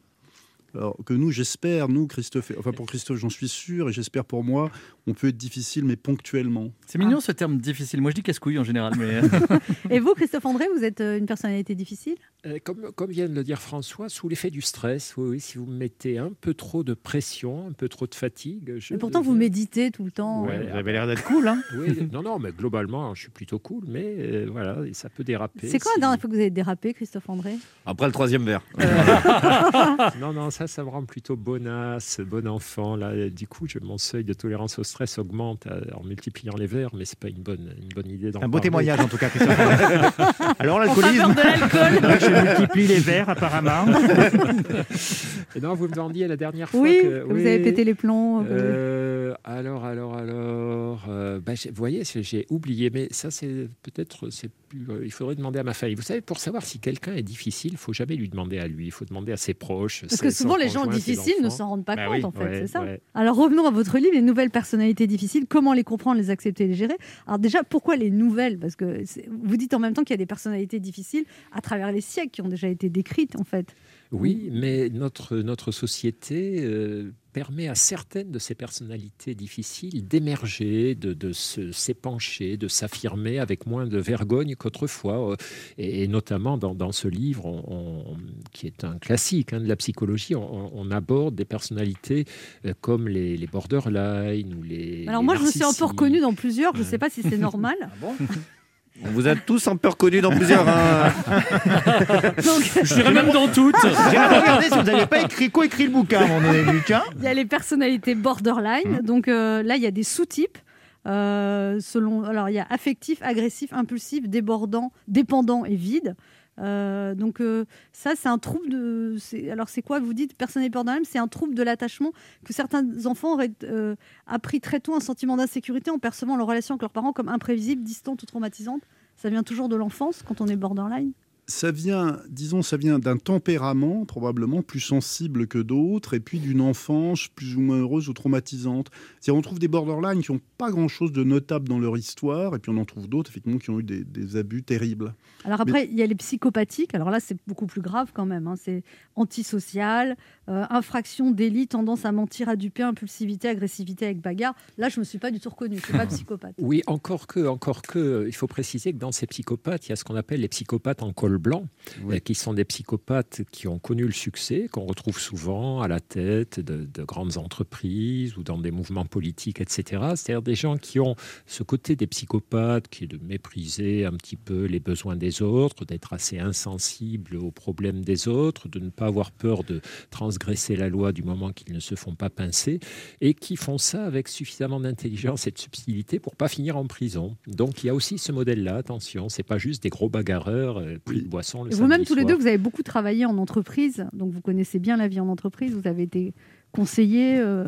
Alors que nous, j'espère, nous, Christophe, enfin pour Christophe, j'en suis sûr, et j'espère pour moi, on peut être difficile, mais ponctuellement. C'est mignon ce terme difficile. Moi je dis casse-couille en général. Mais... Et vous, Christophe André, vous êtes euh, une personnalité difficile? Euh, comme, comme vient de le dire François, sous l'effet du stress, oui, oui, si vous mettez un peu trop de pression, un peu trop de fatigue. Je Et pourtant, vous méditez tout le temps. Ouais, Vous avez l'air d'être cool, hein Oui, non, non, mais globalement, je suis plutôt cool, mais euh, voilà, et ça peut déraper. C'est quand la dernière fois que vous avez dérapé, Christophe André? Après le troisième verre. non, non, ça, ça me rend plutôt bonasse, bon enfant. Là, du coup, je, mon seuil de tolérance au stress augmente euh, en multipliant les verres, mais c'est pas une bonne, une bonne idée. Un beau parler. témoignage en tout cas. Alors l'alcoolisme, je multiplie les verres apparemment. Et non, vous me demandiez la dernière fois Oui, que, que vous avez pété les plombs. Euh, alors, alors, alors. euh, bah, j'ai- vous voyez, j'ai oublié, mais ça, c'est peut-être. c'est plus, euh, il faudrait demander à ma famille. Vous savez, pour savoir si quelqu'un est difficile, il faut jamais lui demander à lui. Il faut demander à ses proches. Parce ses- que souvent, les gens difficiles ne s'en rendent pas Bah compte, oui, en fait, ouais, c'est ça ouais. Alors revenons à votre livre, les nouvelles personnalités difficiles, comment les comprendre, les accepter, les gérer. Alors déjà, pourquoi les nouvelles? Parce que vous dites en même temps qu'il y a des personnalités difficiles à travers les siècles qui ont déjà été décrites, en fait. Oui, mais notre, notre société euh, permet à certaines de ces personnalités difficiles d'émerger, de, de se- s'épancher, de s'affirmer avec moins de vergogne qu'autrefois. Euh, Et, et notamment dans, dans ce livre, on- on- qui est un classique hein, de la psychologie, on, on aborde des personnalités euh, comme les, les borderline ou les. Alors les moi, je me suis narcissiques. reconnue dans plusieurs, je ne sais pas si c'est normal. On vous a tous un peu reconnus dans plusieurs. hein. Je dirais même dans toutes. J'ai regardé si vous n'aviez pas écrit, co-écrit le bouquin à un moment donné, Luc. hein Il y a les personnalités borderline. Donc euh, là, il y a des sous-types. euh, selon, alors il y a affectif, agressif, impulsif, débordant, dépendant et vide. Euh, donc euh, ça, c'est un trouble de. Alors c'est quoi Vous dites personnalité borderline, c'est un trouble de l'attachement que certains enfants auraient euh, appris très tôt un sentiment d'insécurité en percevant leur relation avec leurs parents comme imprévisible, distante ou traumatisante. Ça vient toujours de l'enfance quand on est borderline. Ça vient, disons, ça vient d'un tempérament probablement plus sensible que d'autres, et puis d'une enfance plus ou moins heureuse ou traumatisante. C'est-à-dire, on trouve des borderline qui n'ont pas grand-chose de notable dans leur histoire, et puis on en trouve d'autres, effectivement, qui ont eu des, des abus terribles. Alors après, il y a les psychopathiques. Alors là, c'est beaucoup plus grave quand même. hein. C'est antisocial, euh, infraction, délit, tendance à mentir, à duper, impulsivité, agressivité avec bagarre. Là, je me suis pas du tout reconnue. Je suis pas psychopathe. Oui, encore que, encore que, il faut préciser que dans ces psychopathes, il y a ce qu'on appelle les psychopathes en col blanc, euh, qui sont des psychopathes qui ont connu le succès, qu'on retrouve souvent à la tête de, de grandes entreprises ou dans des mouvements politiques, etc. C'est-à-dire des gens qui ont ce côté des psychopathes qui est de mépriser un petit peu les besoins des autres, d'être assez insensible aux problèmes des autres, de ne pas avoir peur de transgresser la loi du moment qu'ils ne se font pas pincer, et qui font ça avec suffisamment d'intelligence et de subtilité pour pas finir en prison. Donc il y a aussi ce modèle-là, attention, c'est pas juste des gros bagarreurs euh, pris boisson le Et Vous-même, tous les deux, vous avez beaucoup travaillé en entreprise. Donc, vous connaissez bien la vie en entreprise. Vous avez été conseiller. euh,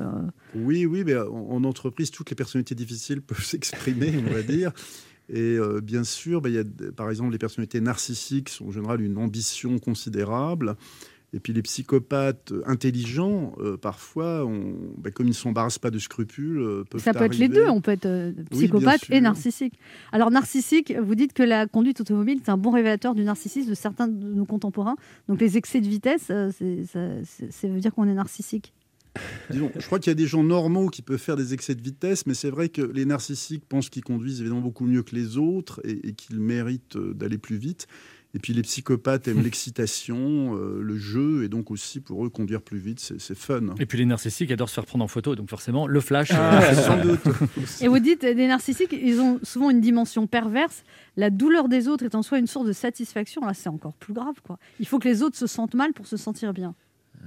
Oui, oui, mais en, en entreprise, toutes les personnalités difficiles peuvent s'exprimer, on va dire. Et euh, bien sûr, bah, il y a, par exemple, les personnalités narcissiques sont en général une ambition considérable. Et puis les psychopathes intelligents, euh, parfois, on- bah, comme ils ne s'embarrassent pas de scrupules, euh, peuvent Ça peut être les deux, on peut être euh, Oui, psychopathe et narcissique. Alors narcissique, vous dites que la conduite automobile, c'est un bon révélateur du narcissisme de certains de nos contemporains. Donc les excès de vitesse, euh, c'est- ça, c'est- ça veut dire qu'on est narcissique. Disons, je crois qu'il y a des gens normaux qui peuvent faire des excès de vitesse, mais c'est vrai que les narcissiques pensent qu'ils conduisent évidemment beaucoup mieux que les autres et, et qu'ils méritent euh, d'aller plus vite. Et puis les psychopathes aiment l'excitation, euh, le jeu, et donc aussi pour eux conduire plus vite, c'est c'est fun. Et puis les narcissiques adorent se faire prendre en photo, donc forcément le flash. Ah, euh, sans doute. Et vous dites, des narcissiques, ils ont souvent une dimension perverse. La douleur des autres est en soi une source de satisfaction. Là, c'est encore plus grave. Quoi. Il faut que les autres se sentent mal pour se sentir bien.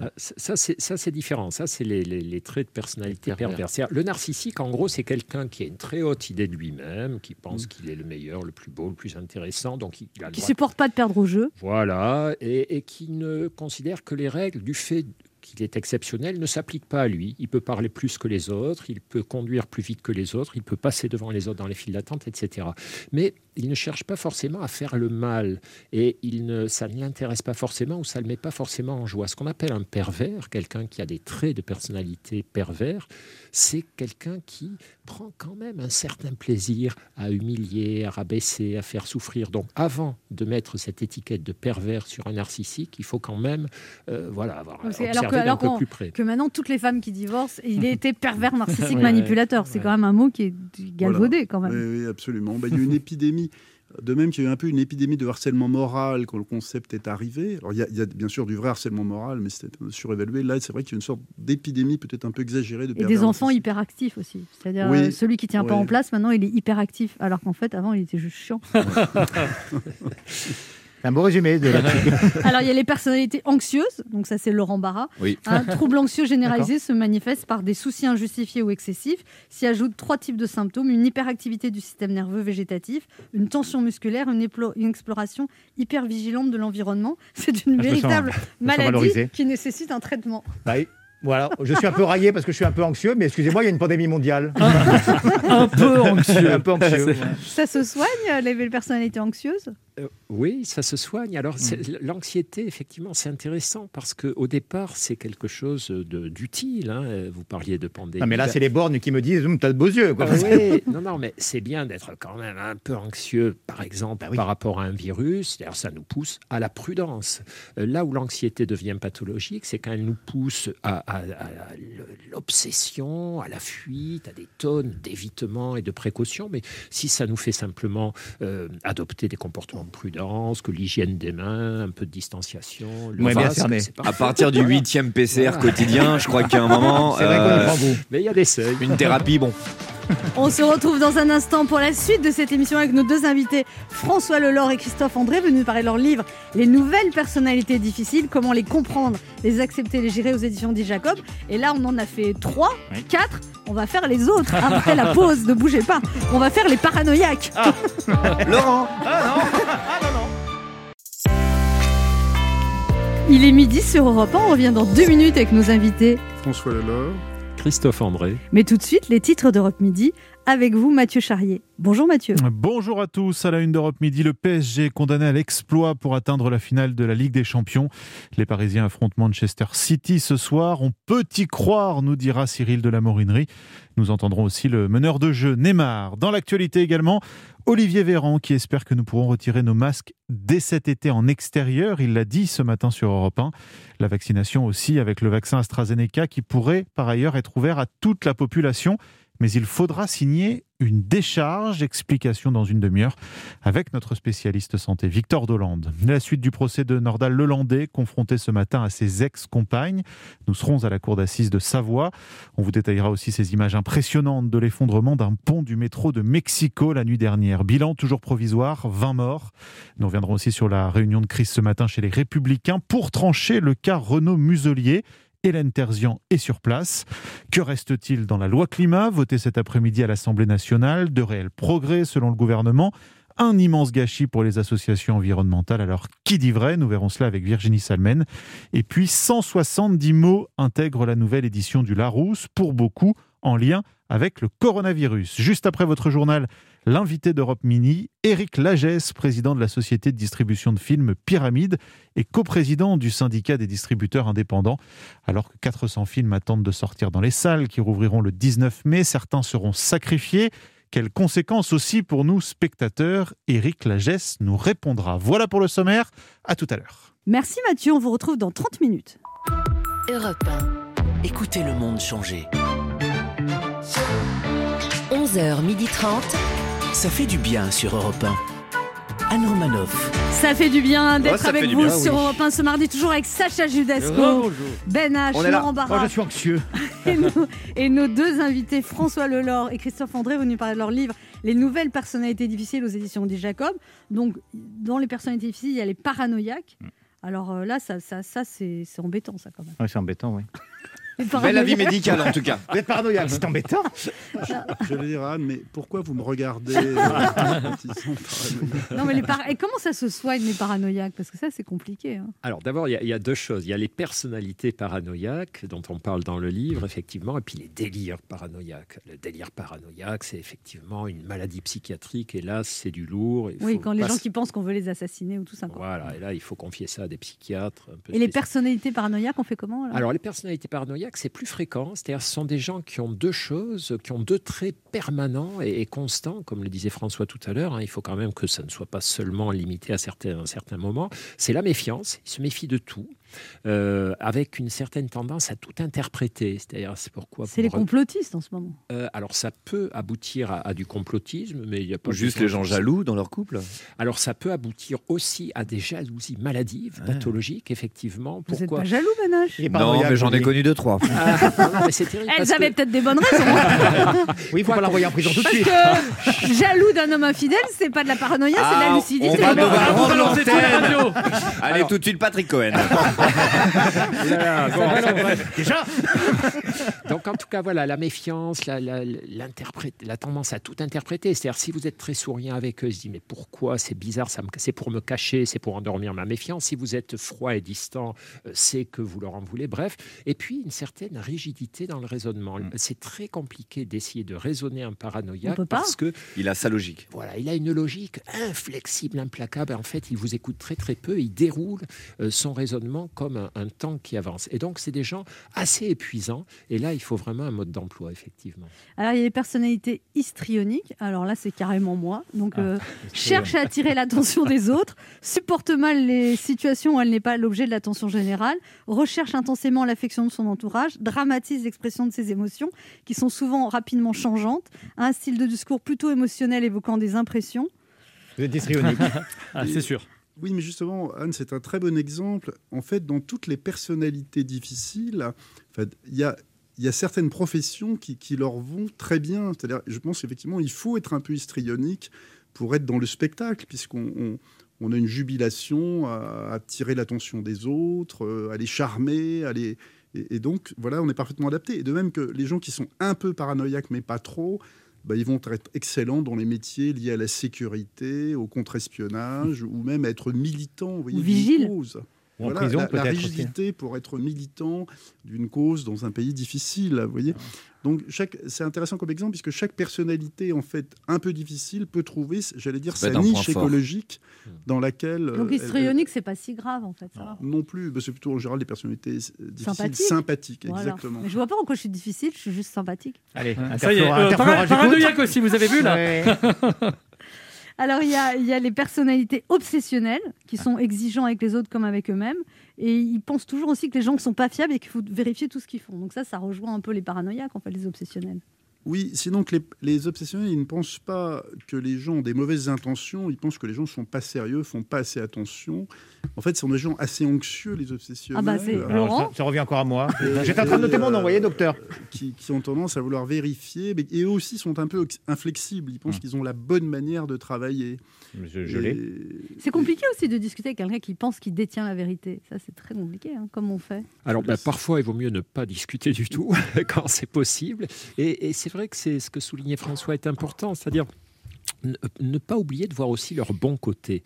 Ah, Ça, ça, c'est- ça, c'est différent. Ça, c'est les, les- les traits de personnalité perverse. Le narcissique, en gros, c'est quelqu'un qui a une très haute idée de lui-même, qui pense qu'il est le meilleur, le plus beau, le plus intéressant. Donc, il, a Qui droit supportent pas de perdre au jeu. Voilà, et, et qui ne considère que les règles du fait qu'il est exceptionnel ne s'appliquent pas à lui. Il peut parler plus que les autres, il peut conduire plus vite que les autres, il peut passer devant les autres dans les files d'attente, etc. Mais il ne cherche pas forcément à faire le mal et il ne, ça ne l'intéresse pas forcément ou ça ne le met pas forcément en joie. Ce qu'on appelle un pervers, quelqu'un qui a des traits de personnalité pervers, c'est quelqu'un qui prend quand même un certain plaisir à humilier, à rabaisser, à faire souffrir. Donc avant de mettre cette étiquette de pervers sur un narcissique, il faut quand même euh, voilà, avoir Parce que- alors que, d'un alors peu qu'on- plus près. que maintenant, toutes les femmes qui divorcent, il a été pervers narcissique manipulateur. C'est ouais. quand même un mot qui est galvaudé quand même. Oui, oui, absolument. Bah, il y a eu une épidémie. De même qu'il y a eu un peu une épidémie de harcèlement moral quand le concept est arrivé. Alors, il y a, il y a bien sûr du vrai harcèlement moral, mais c'était un peu surévalué. Là, c'est vrai qu'il y a une sorte d'épidémie peut-être un peu exagérée de Et des enfants hyperactifs aussi. C'est-à-dire Oui, euh, celui qui tient pas en place, maintenant il est hyperactif. Alors qu'en fait, avant, il était juste chiant. Un beau résumé de la Alors il y a les personnalités anxieuses, donc ça c'est Laurent Barra. Oui. Un trouble anxieux généralisé se manifeste par des soucis injustifiés ou excessifs. S'y ajoutent trois types de symptômes une hyperactivité du système nerveux végétatif, une tension musculaire, une, exploration hypervigilante de l'environnement. C'est une Ah, véritable maladie qui nécessite un traitement. Bah, oui. Voilà, je suis un peu raillé parce que je suis un peu anxieux, mais excusez-moi, il y a une pandémie mondiale. un peu anxieux. un peu anxieux. ouais. Ça se soigne les personnalités anxieuses? Euh, oui, ça se soigne. Alors, Mm. l'anxiété, effectivement, c'est intéressant parce qu'au départ, c'est quelque chose d'utile. hein. Euh, Vous parliez de pandémie. Non, mais là, c'est les bornes qui me disent Hum, T'as de beaux yeux. Quoi. Ah oui, non, non, mais c'est bien d'être quand même un peu anxieux, par exemple, Bah par rapport à un virus. D'ailleurs, ça nous pousse à la prudence. Euh, Là où l'anxiété devient pathologique, c'est quand elle nous pousse à, à- à l'obsession, à la fuite, à des tonnes d'évitement et de précautions. Mais si ça nous fait simplement euh, adopter des comportements de prudence, que l'hygiène des mains, un peu de distanciation, le Ouais, bien cerné. c'est À partir du huitième PCR Voilà. quotidien, je crois qu'à un moment, C'est vrai qu'on y euh. Mais il y a des seuils. Une thérapie, bon. On se retrouve dans un instant pour la suite de cette émission avec nos deux invités, François Lelore et Christophe André, venus parler de leur livre Les nouvelles personnalités difficiles, comment les comprendre, les accepter, les gérer aux éditions Di Jacob. Et là, on en a fait trois, quatre. On va faire les autres après la pause. Ne bougez pas. On va faire les paranoïaques. Laurent Il est midi sur Europe 1. On revient dans deux minutes avec nos invités. François Lelore. Christophe André. Mais tout de suite, les titres d'Europe Midi avec vous, Mathieu Charrier. Bonjour Mathieu. Bonjour à tous. À la une d'Europe Midi, le PSG condamné à l'exploit pour atteindre la finale de la Ligue des Champions. Les Parisiens affrontent Manchester City ce soir. On peut y croire, nous dira Cyril de la Morinerie. Nous entendrons aussi le meneur de jeu Neymar. Dans l'actualité également, Olivier Véran qui espère que nous pourrons retirer nos masques dès cet été en extérieur. Il l'a dit ce matin sur Europe 1. La vaccination aussi avec le vaccin AstraZeneca qui pourrait par ailleurs être ouvert à toute la population mais il faudra signer une décharge. Explication dans une demi-heure avec notre spécialiste santé, Victor Dolande. La suite du procès de Nordal Lelandais, confronté ce matin à ses ex-compagnes. Nous serons à la cour d'assises de Savoie. On vous détaillera aussi ces images impressionnantes de l'effondrement d'un pont du métro de Mexico la nuit dernière. Bilan toujours provisoire, 20 morts. Nous reviendrons aussi sur la réunion de crise ce matin chez les Républicains pour trancher le cas Renaud Muselier. Hélène Terzian est sur place. Que reste-t-il dans la loi climat? Votée cet après-midi à l'Assemblée nationale De réels progrès selon le gouvernement un immense gâchis pour les associations environnementales. Alors, qui dit vrai? Nous verrons cela avec Virginie Salmen. Et puis, 170 mots intègrent la nouvelle édition du Larousse, pour beaucoup en lien avec le coronavirus. Juste après votre journal, l'invité d'Europe Mini, Éric Lagesse, président de la société de distribution de films Pyramide et coprésident du syndicat des distributeurs indépendants. Alors que 400 films attendent de sortir dans les salles qui rouvriront le 19 mai, certains seront sacrifiés. Quelles conséquences aussi pour nous spectateurs? Éric Lagesse nous répondra. Voilà pour le sommaire. À tout à l'heure. Merci Mathieu. On vous retrouve dans 30 minutes. Europe 1. Écoutez le monde changer. 11h30. Ça fait du bien sur Europe 1. Anne Romanoff. Ça fait du bien d'être Ouais, avec vous bien, sur oui. Europe 1 ce mardi, toujours avec Sacha Judasco, Bonjour. Ben H. Laurent Barra. Moi, je suis anxieux. et, nos, et nos deux invités, François Lelore et Christophe André, venus parler de leur livre Les nouvelles personnalités difficiles aux éditions Di Jacob. Donc, dans les personnalités difficiles, il y a les paranoïaques. Alors euh, là, ça, ça, ça c'est c'est embêtant, ça, quand même. Ouais, c'est embêtant, oui. Bel avis médical en tout cas. Vous êtes paranoïaque, c'est embêtant. Je vais dire à Anne, mais pourquoi vous me regardez euh, Non, mais les par- Et comment ça se soigne les paranoïaques? Parce que ça, c'est compliqué. hein. Alors d'abord, il y, a- il y a deux choses. Il y a les personnalités paranoïaques dont on parle dans le livre, effectivement, et puis les délires paranoïaques. Le délire paranoïaque, c'est effectivement une maladie psychiatrique, et là, c'est du lourd. il Oui, faut quand les gens qui pensent qu'on veut les assassiner ou tout ça. quoi. Voilà, et là, il faut confier ça à des psychiatres. un peu Et les personnalités paranoïaques, on fait comment alors? Alors, les personnalités paranoïaques, c'est plus fréquent. C'est-à-dire, ce sont des gens qui ont deux choses, qui ont deux traits permanents et, et constants, comme le disait François tout à l'heure. hein. Il faut quand même que ça ne soit pas seulement limité à certains, à certains moments. C'est la méfiance. Ils se méfient de tout, euh, avec une certaine tendance à tout interpréter. C'est-à-dire, c'est pourquoi. C'est les complotistes en ce moment. Euh, alors, ça peut aboutir à, à du complotisme, mais il y a pas Ou juste les gens jaloux dans leur couple. Alors, ça peut aboutir aussi à des jalousies maladives, pathologiques, effectivement. Vous n'êtes Pourquoi pas jaloux, Ménage Non, mais j'en ai connu deux, trois. Ah, terrible Elles parce avaient que- peut-être des bonnes raisons. Oui, il faut pas l'envoyer en prison tout de Parce suite. que jaloux d'un homme infidèle, c'est pas de la paranoïa, c'est de la Ah, lucidité. on va devoir Ah, rendre l'antenne. Allez, tout de suite, Patrick Cohen. Là, bon, Ça va, bon, bref. Déjà Donc, en tout cas, voilà, la méfiance, la, la, tendance à tout interpréter. C'est-à-dire, si vous êtes très souriant avec eux, ils se disent Mais pourquoi C'est bizarre, ça me- c'est pour me cacher, c'est pour endormir ma méfiance. Si vous êtes froid et distant, euh, c'est que vous leur en voulez. Bref. Et puis, une certaine rigidité dans le raisonnement. C'est très compliqué d'essayer de raisonner un paranoïaque parce que Il a sa logique. Voilà, il a une logique inflexible, implacable. En fait, il vous écoute très très peu. Il déroule euh, son raisonnement comme un, un temps qui avance. Et donc, c'est des gens assez épuisants. Et là, il faut vraiment un mode d'emploi, effectivement. Alors, il y a les personnalités histrioniques. Alors là, c'est carrément moi. Donc, Ah, euh, cherche à attirer l'attention des autres, supporte mal les situations où elle n'est pas l'objet de l'attention générale, recherche intensément l'affection de son entourage, dramatise l'expression de ses émotions, qui sont souvent rapidement changeantes, a un style de discours plutôt émotionnel évoquant des impressions. Vous êtes histrionique. Ah, c'est sûr. Oui, mais justement, Anne, c'est un très bon exemple. En fait, dans toutes les personnalités difficiles, il y a, il y a certaines professions qui, leur vont très bien. C'est-à-dire, je pense qu'effectivement, il faut être un peu histrionique pour être dans le spectacle, puisqu'on on, on a une jubilation à attirer l'attention des autres, euh, à les charmer, à les... Et, et donc, voilà, on est parfaitement adapté. Et de même que les gens qui sont un peu paranoïaques, mais pas trop, bah, ils vont être excellents dans les métiers liés à la sécurité, au contre-espionnage, ou même être militants, vous voyez, vigile. cause. Ou en Voilà, prison, la, la peut-être aussi. rigidité pour être militant d'une cause dans un pays difficile, vous voyez. Donc chaque, c'est intéressant comme exemple puisque chaque personnalité en fait un peu difficile peut trouver, j'allais dire, peut sa niche fort. écologique dans laquelle. euh, Donc, elle- histrionique, c'est pas si grave, en fait. ça elle- non plus, bah, c'est plutôt en général des personnalités euh, difficiles, Sympathique. sympathiques, Voilà. exactement. Mais je vois pas pourquoi je suis difficile, je suis juste sympathique. Allez, Ça y est, euh, paranoïaque aussi, vous avez vu là Ouais. Alors, il y a, les personnalités obsessionnelles qui sont exigeants avec les autres comme avec eux-mêmes. Et ils pensent toujours aussi que les gens ne sont pas fiables et qu'il faut vérifier tout ce qu'ils font. Donc, ça, ça rejoint un peu les paranoïaques, en fait, les obsessionnels. Oui, sinon que les, les obsessionnels, ils ne pensent pas que les gens ont des mauvaises intentions, ils pensent que les gens ne sont pas sérieux, font pas assez attention. En fait, ce sont des gens assez anxieux, les obsessionnels. Ah bah, c'est Alors, Laurent ça, ça revient encore à moi. J'étais en train de noter mon nom, voyez, docteur. qui, qui ont tendance à vouloir vérifier, mais, et eux aussi sont un peu inflexibles. Ils pensent qu'ils ont la bonne manière de travailler. Je, je l'ai. Et- C'est compliqué aussi de discuter avec quelqu'un qui pense qu'il détient la vérité. Ça, c'est très compliqué, hein, comme on fait. Alors, bah, parfois, il vaut mieux ne pas discuter du tout quand c'est possible. Et, et c'est vrai que c'est ce que soulignait François est important, c'est-à-dire ne, ne pas oublier de voir aussi leur bon côté.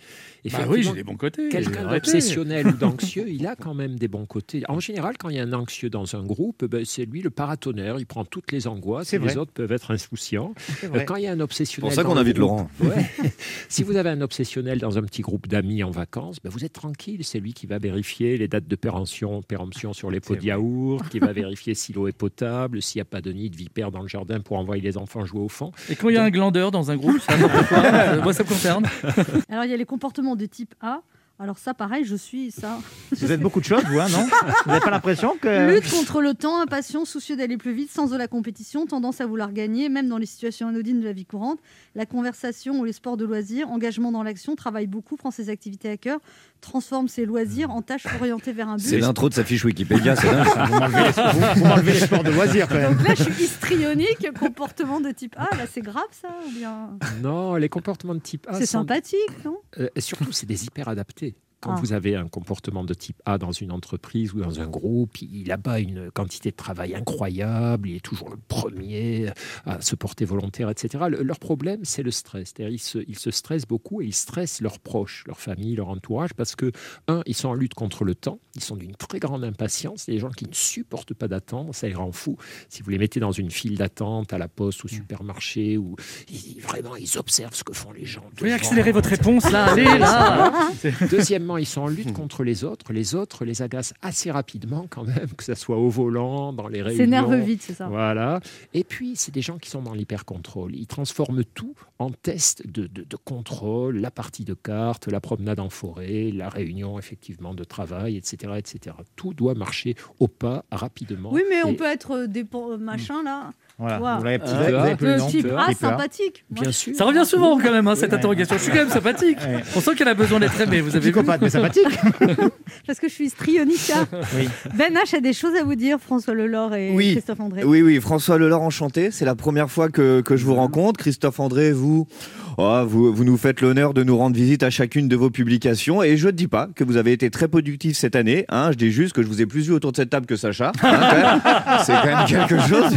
Bah oui, j'ai des bons côtés. Quelqu'un d'obsessionnel ou d'anxieux, il a quand même des bons côtés. En général, quand il y a un anxieux dans un groupe, ben, c'est lui le paratonnerre. Il prend toutes les angoisses. C'est et les autres peuvent être insouciants. C'est. Euh, Quand il y a un obsessionnel. pour ça qu'on invite groupe- Laurent. Ouais. si vous avez un obsessionnel dans un petit groupe d'amis en vacances, ben, vous êtes tranquille. C'est lui qui va vérifier les dates de péremption, péremption sur les pots de yaourt, qui va vérifier si l'eau est potable, s'il n'y a pas de nid de vipère dans le jardin pour envoyer les enfants jouer au fond. Et quand il y a un glandeur dans un groupe, moi ça me concerne. Alors, il y a les comportements de type A. Alors, ça, pareil, je suis ça. Vous êtes beaucoup de choses, vous, hein, non Vous n'avez pas l'impression que. Lutte contre le temps, impatient, soucieux d'aller plus vite, sens de la compétition, tendance à vouloir gagner, même dans les situations anodines de la vie courante. La conversation ou les sports de loisirs, engagement dans l'action, travaille beaucoup, prend ses activités à cœur, transforme ses loisirs en tâches orientées vers un but. C'est l'intro de sa fiche Wikipédia, c'est dingue. Vous m'enlevez les, sports de loisirs, quand même. Donc là, je suis histrionique, comportement de type A. Là, c'est grave, ça ou bien... Non, les comportements de type A C'est sont- sympathique, non? Euh, et surtout, c'est des hyper adaptés. Quand Ah. vous avez un comportement de type A dans une entreprise ou dans un groupe, il abat une quantité de travail incroyable, il est toujours le premier à se porter volontaire, etc. Le- leur problème, c'est le stress. C'est-à-dire, ils se, ils se stressent beaucoup et ils stressent leurs proches, leur famille, leur entourage, parce que, un, ils sont en lutte contre le temps, ils sont d'une très grande impatience, c'est des gens qui ne supportent pas d'attendre, ça les rend fous. Si vous les mettez dans une file d'attente à la poste, au supermarché, ou ils- vraiment, ils observent ce que font les gens. Vous pouvez accélérer votre réponse là, allez là Deuxièmement, ils sont en lutte contre les autres. Les autres les agacent assez rapidement quand même, que ce soit au volant, dans les réunions. S'énerve vite, c'est ça. Voilà. Et puis, c'est des gens qui sont dans l'hyper-contrôle. Ils transforment tout en test de, de- de contrôle, la partie de cartes, la promenade en forêt, la réunion effectivement de travail, etc. etc. Tout doit marcher au pas, rapidement. Oui, mais on peut être euh, des po- machin là. Voilà, vois. vous l'avez petit- Euh, vous avez plus le le nom, type tu vois. A, Keeper. sympathique. Bien sûr. Ça revient souvent quand même, hein, cette interrogation. Je suis quand même sympathique. On sent qu'elle a besoin d'être aimée, vous avez vu Psychopathe, mais sympathique. Parce que je suis strionica. Oui. Ben H a des choses à vous dire, François Lelore et Oui. Christophe André. Oui, oui, François Lelore, enchanté. C'est la première fois que, que je vous rencontre. Christophe André, vous, oh, vous, vous nous faites l'honneur de nous rendre visite à chacune de vos publications. Et je ne dis pas que vous avez été très productif cette année. hein. je dis juste que je vous ai plus vu autour de cette table que Sacha. hein. C'est quand même quelque chose.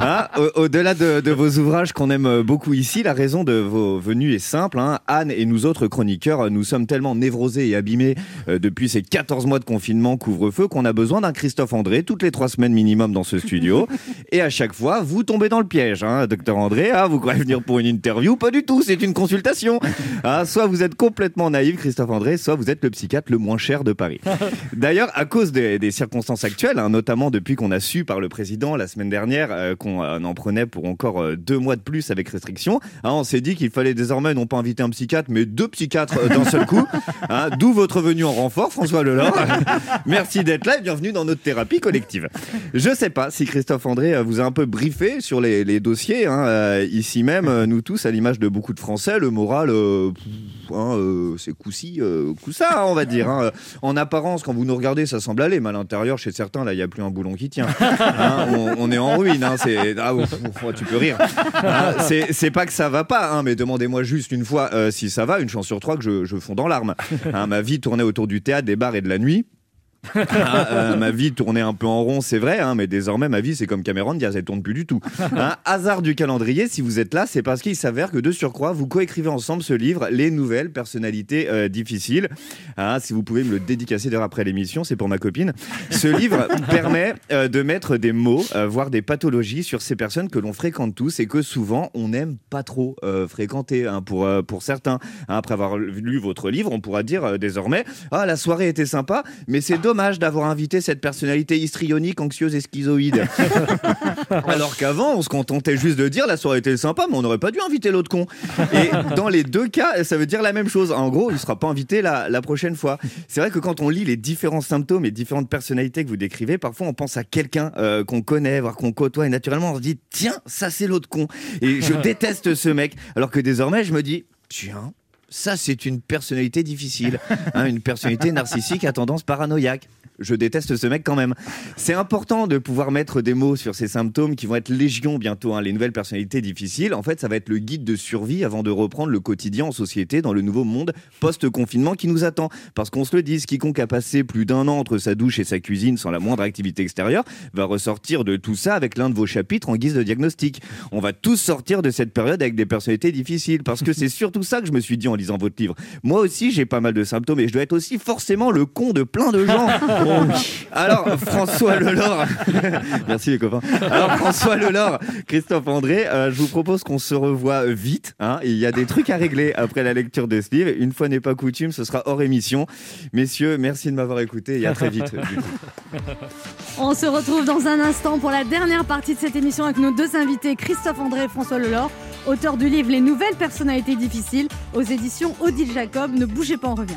hein. Au- Au-delà de, de vos ouvrages qu'on aime beaucoup ici, la raison de vos venues est simple. hein. Anne et nous autres chroniqueurs, nous sommes tellement névrosés et abîmés euh, depuis ces 14 mois de confinement, couvre-feu, qu'on a besoin d'un Christophe André toutes les trois semaines minimum dans ce studio. et à chaque fois, vous tombez dans le piège, hein, docteur André. ah, vous croyez venir pour une interview? Pas du tout, c'est une consultation. Ah, soit vous êtes complètement naïf, Christophe André, soit vous êtes le psychiatre le moins cher de Paris. D'ailleurs, à cause des, des circonstances actuelles, hein, notamment depuis qu'on a su par le président la semaine dernière euh, qu'on euh, en prenait pour encore euh, deux mois de plus avec restriction, hein, on s'est dit qu'il fallait désormais non pas inviter un psychiatre, mais deux psychiatres euh, d'un seul coup. hein, D'où votre venue en renfort, François Lelore. Merci d'être là et bienvenue dans notre thérapie collective. Je sais pas si Christophe André euh, vous a un peu briefé sur les, les dossiers. hein, ici même, nous tous, à l'image de beaucoup de Français, le moral, euh, pff, hein, euh, c'est coup-ci, euh, hein, on va dire. hein. En apparence, quand vous nous regardez, ça semble aller, mais à l'intérieur, chez certains, là, il n'y a plus un boulon qui tient. Hein, on, on est en ruine. c'est... Ah, ouf, ouf, tu peux rire. C'est, pas que ça va pas, mais demandez-moi juste une fois euh, si ça va. Une chance sur trois que je, je fonds dans larmes. Ma vie tournait autour du théâtre, des bars et de la nuit. Ah, euh, ma vie tournait un peu en rond, c'est vrai, hein, mais désormais ma vie c'est comme Cameron Diaz, elle tourne plus du tout. Hein, hasard du calendrier, si vous êtes là, c'est parce qu'il s'avère que de surcroît, vous coécrivez ensemble ce livre, Les nouvelles personnalités euh, difficiles. Hein, si vous pouvez me le dédicacer d'ailleurs après l'émission, c'est pour ma copine. Ce livre permet euh, de mettre des mots, voire des pathologies sur ces personnes que l'on fréquente tous et que souvent on n'aime pas trop fréquenter. pour, pour certains, après avoir lu votre livre, on pourra dire désormais Ah, la soirée était sympa, mais c'est dommage d'avoir invité cette personnalité histrionique, anxieuse et schizoïde. Alors qu'avant, on se contentait juste de dire la soirée était sympa, mais on n'aurait pas dû inviter l'autre con. Et dans les deux cas, ça veut dire la même chose. En gros, il ne sera pas invité la, la prochaine fois. C'est vrai que quand on lit les différents symptômes et différentes personnalités que vous décrivez, parfois on pense à quelqu'un euh, qu'on connaît, voire qu'on côtoie, et naturellement on se dit tiens, ça c'est l'autre con. Et je déteste ce mec. Alors que désormais, je me dis tiens. Ça, c'est une personnalité difficile, hein, une personnalité narcissique à tendance paranoïaque. Je déteste ce mec quand même. C'est important de pouvoir mettre des mots sur ces symptômes qui vont être légion bientôt. hein, les nouvelles personnalités difficiles, en fait, ça va être le guide de survie avant de reprendre le quotidien en société dans le nouveau monde post-confinement qui nous attend. Parce qu'on se le dise, quiconque a passé plus d'un an entre sa douche et sa cuisine sans la moindre activité extérieure va ressortir de tout ça avec l'un de vos chapitres en guise de diagnostic. On va tous sortir de cette période avec des personnalités difficiles parce que c'est surtout ça que je me suis dit en lisant votre livre. Moi aussi, j'ai pas mal de symptômes et je dois être aussi forcément le con de plein de gens. Oh oui. Alors, François Lelore, merci les copains. Alors, François Lelore, Christophe André, euh, je vous propose qu'on se revoie vite. hein. Il y a des trucs à régler après la lecture de ce livre. Une fois n'est pas coutume, ce sera hors émission. Messieurs, merci de m'avoir écouté et à très vite. On se retrouve dans un instant pour la dernière partie de cette émission avec nos deux invités, Christophe André et François Lelore, auteurs du livre Les nouvelles personnalités difficiles aux éditions Odile Jacob. Ne bougez pas, on revient.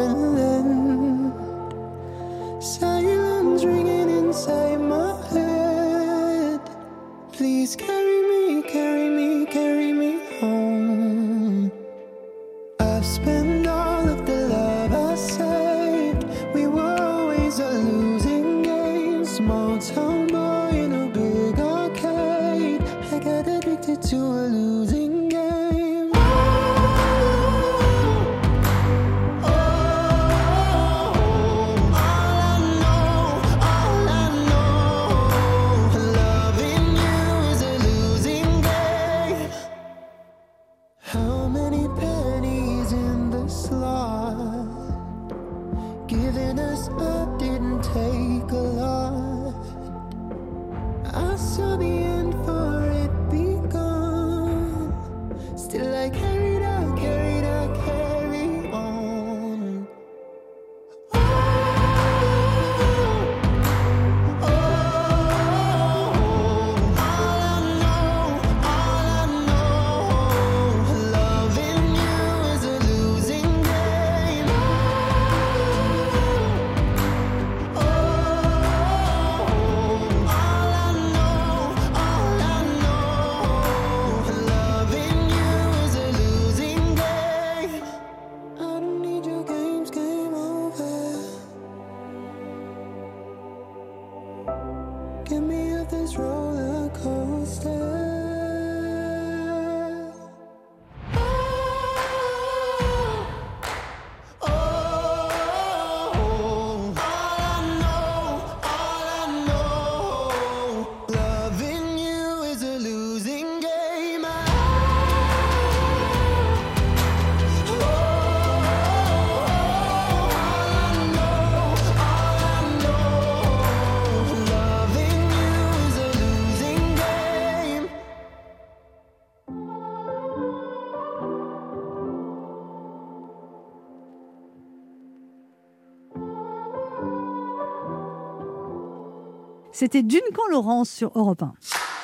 C'était Duncan Laurence sur Europe 1.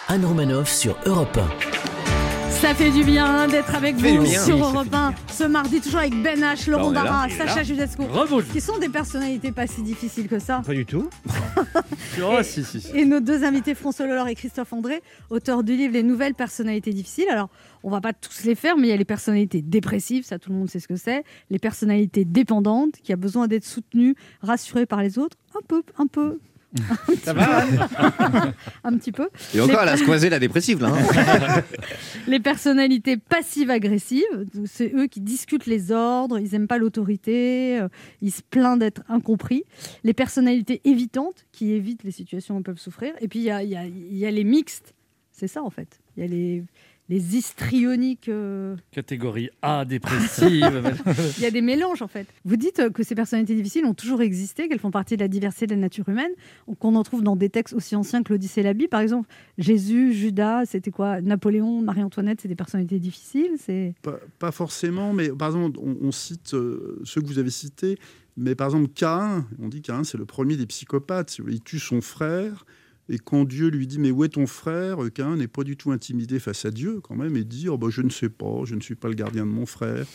Anne Romanoff sur Europe 1. Ça fait du bien d'être avec vous bien. sur Oui, Europe 1 ce mardi, toujours avec Ben H, Laurent Bah, là, Barra. Sacha Judasco, qui sont des personnalités pas si difficiles que ça. Pas du tout. Oh, si, si, si. Et nos deux invités, François Lollor et Christophe André, auteurs du livre Les nouvelles personnalités difficiles. Alors, on va pas tous les faire, mais il y a les personnalités dépressives, ça tout le monde sait ce que c'est. Les personnalités dépendantes, qui a besoin d'être soutenues, rassurées par les autres. Un peu, un peu. Ça va un petit peu. Et encore, Les- elle a squeezé la dépressive là. hein. les personnalités passives-agressives, c'est eux qui discutent les ordres, ils n'aiment pas l'autorité, euh, ils se plaignent d'être incompris. Les personnalités évitantes, qui évitent les situations où ils peuvent souffrir. Et puis il y a, y a les mixtes, c'est ça en fait. Il y a les, les histrioniques. euh, Catégorie A dépressive. Il y a des mélanges en fait. Vous dites euh, que ces personnalités difficiles ont toujours existé, qu'elles font partie de la diversité de la nature humaine, qu'on en trouve dans des textes aussi anciens que l'Odyssée et la Bible. Par exemple, Jésus, Judas, c'était quoi? Napoléon, Marie-Antoinette, c'est des personnalités difficiles. C'est Pas, pas forcément, mais par exemple, on, on cite euh, ceux que vous avez cités, mais par exemple, Caïn, on dit Caïn, c'est le premier des psychopathes. Il tue son frère, et quand Dieu lui dit Mais où est ton frère? Caïn n'est pas du tout intimidé face à Dieu, quand même, et dit oh, bah, Je ne sais pas, je ne suis pas le gardien de mon frère.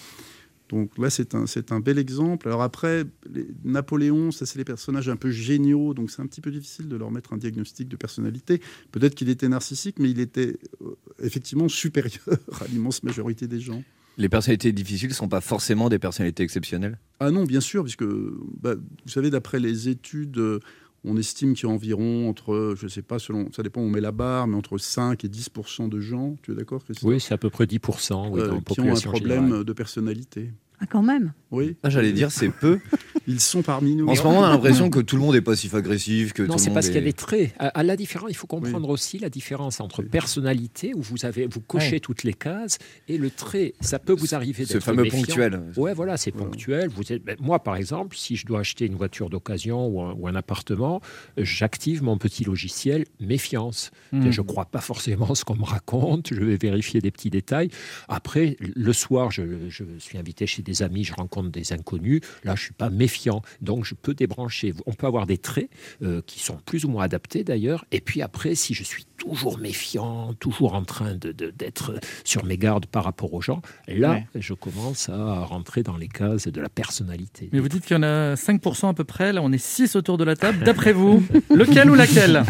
Donc là, c'est un, c'est un bel exemple. Alors après, les- Napoléon, ça, c'est les personnages un peu géniaux, donc c'est un petit peu difficile de leur mettre un diagnostic de personnalité. Peut-être qu'il était narcissique, mais il était euh, effectivement supérieur à l'immense majorité des gens. Les personnalités difficiles ne sont pas forcément des personnalités exceptionnelles? Ah non, bien sûr, puisque bah, vous savez, d'après les études, euh, on estime qu'il y a environ entre, je ne sais pas, selon, ça dépend où on met la barre, mais entre 5 et 10% de gens, tu es d'accord, Oui, c'est à peu près 10% oui, Euh, dans la qui ont un problème générale. de personnalité. Ah, quand même Oui. Ah, J'allais dire, c'est peu. Ils sont parmi nous. En ce moment, on a l'impression que tout le monde est passif-agressif, que Non, tout c'est le monde parce qu'il y a des traits. À, à la différence, il faut comprendre aussi la différence entre personnalité, où vous avez vous cochez Ouais. toutes les cases, et le trait. Ça peut vous arriver Ce fameux méfiant. ponctuel. Ouais, voilà, c'est ponctuel. Vous êtes, ben, moi, par exemple, si je dois acheter une voiture d'occasion ou un, ou un appartement, j'active mon petit logiciel méfiance. Mhm. Je ne crois pas forcément ce qu'on me raconte. Je vais vérifier des petits détails. Après, le soir, je, je suis invité chez des amis, je rencontre des inconnus. Là, je suis pas méfiant, donc je peux débrancher. On peut avoir des traits euh, qui sont plus ou moins adaptés d'ailleurs. Et puis après, si je suis toujours méfiant, toujours en train de- de- d'être sur mes gardes par rapport aux gens, là, Ouais. je commence à rentrer dans les cases de la personnalité. Mais vous dites qu'il y en a 5% à peu près, là on est 6 autour de la table. D'après vous, lequel ou laquelle?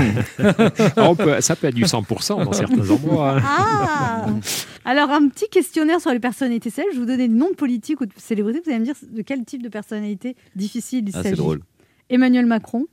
On peut- ça peut être du 100% dans certains endroits. hein. Ah Alors, un petit questionnaire sur les personnalités célèbres. Je vais vous donner des noms de politiques ou de célébrités. Vous allez me dire de quel type de personnalité difficile il Ah, c'est s'agit. drôle. Emmanuel Macron.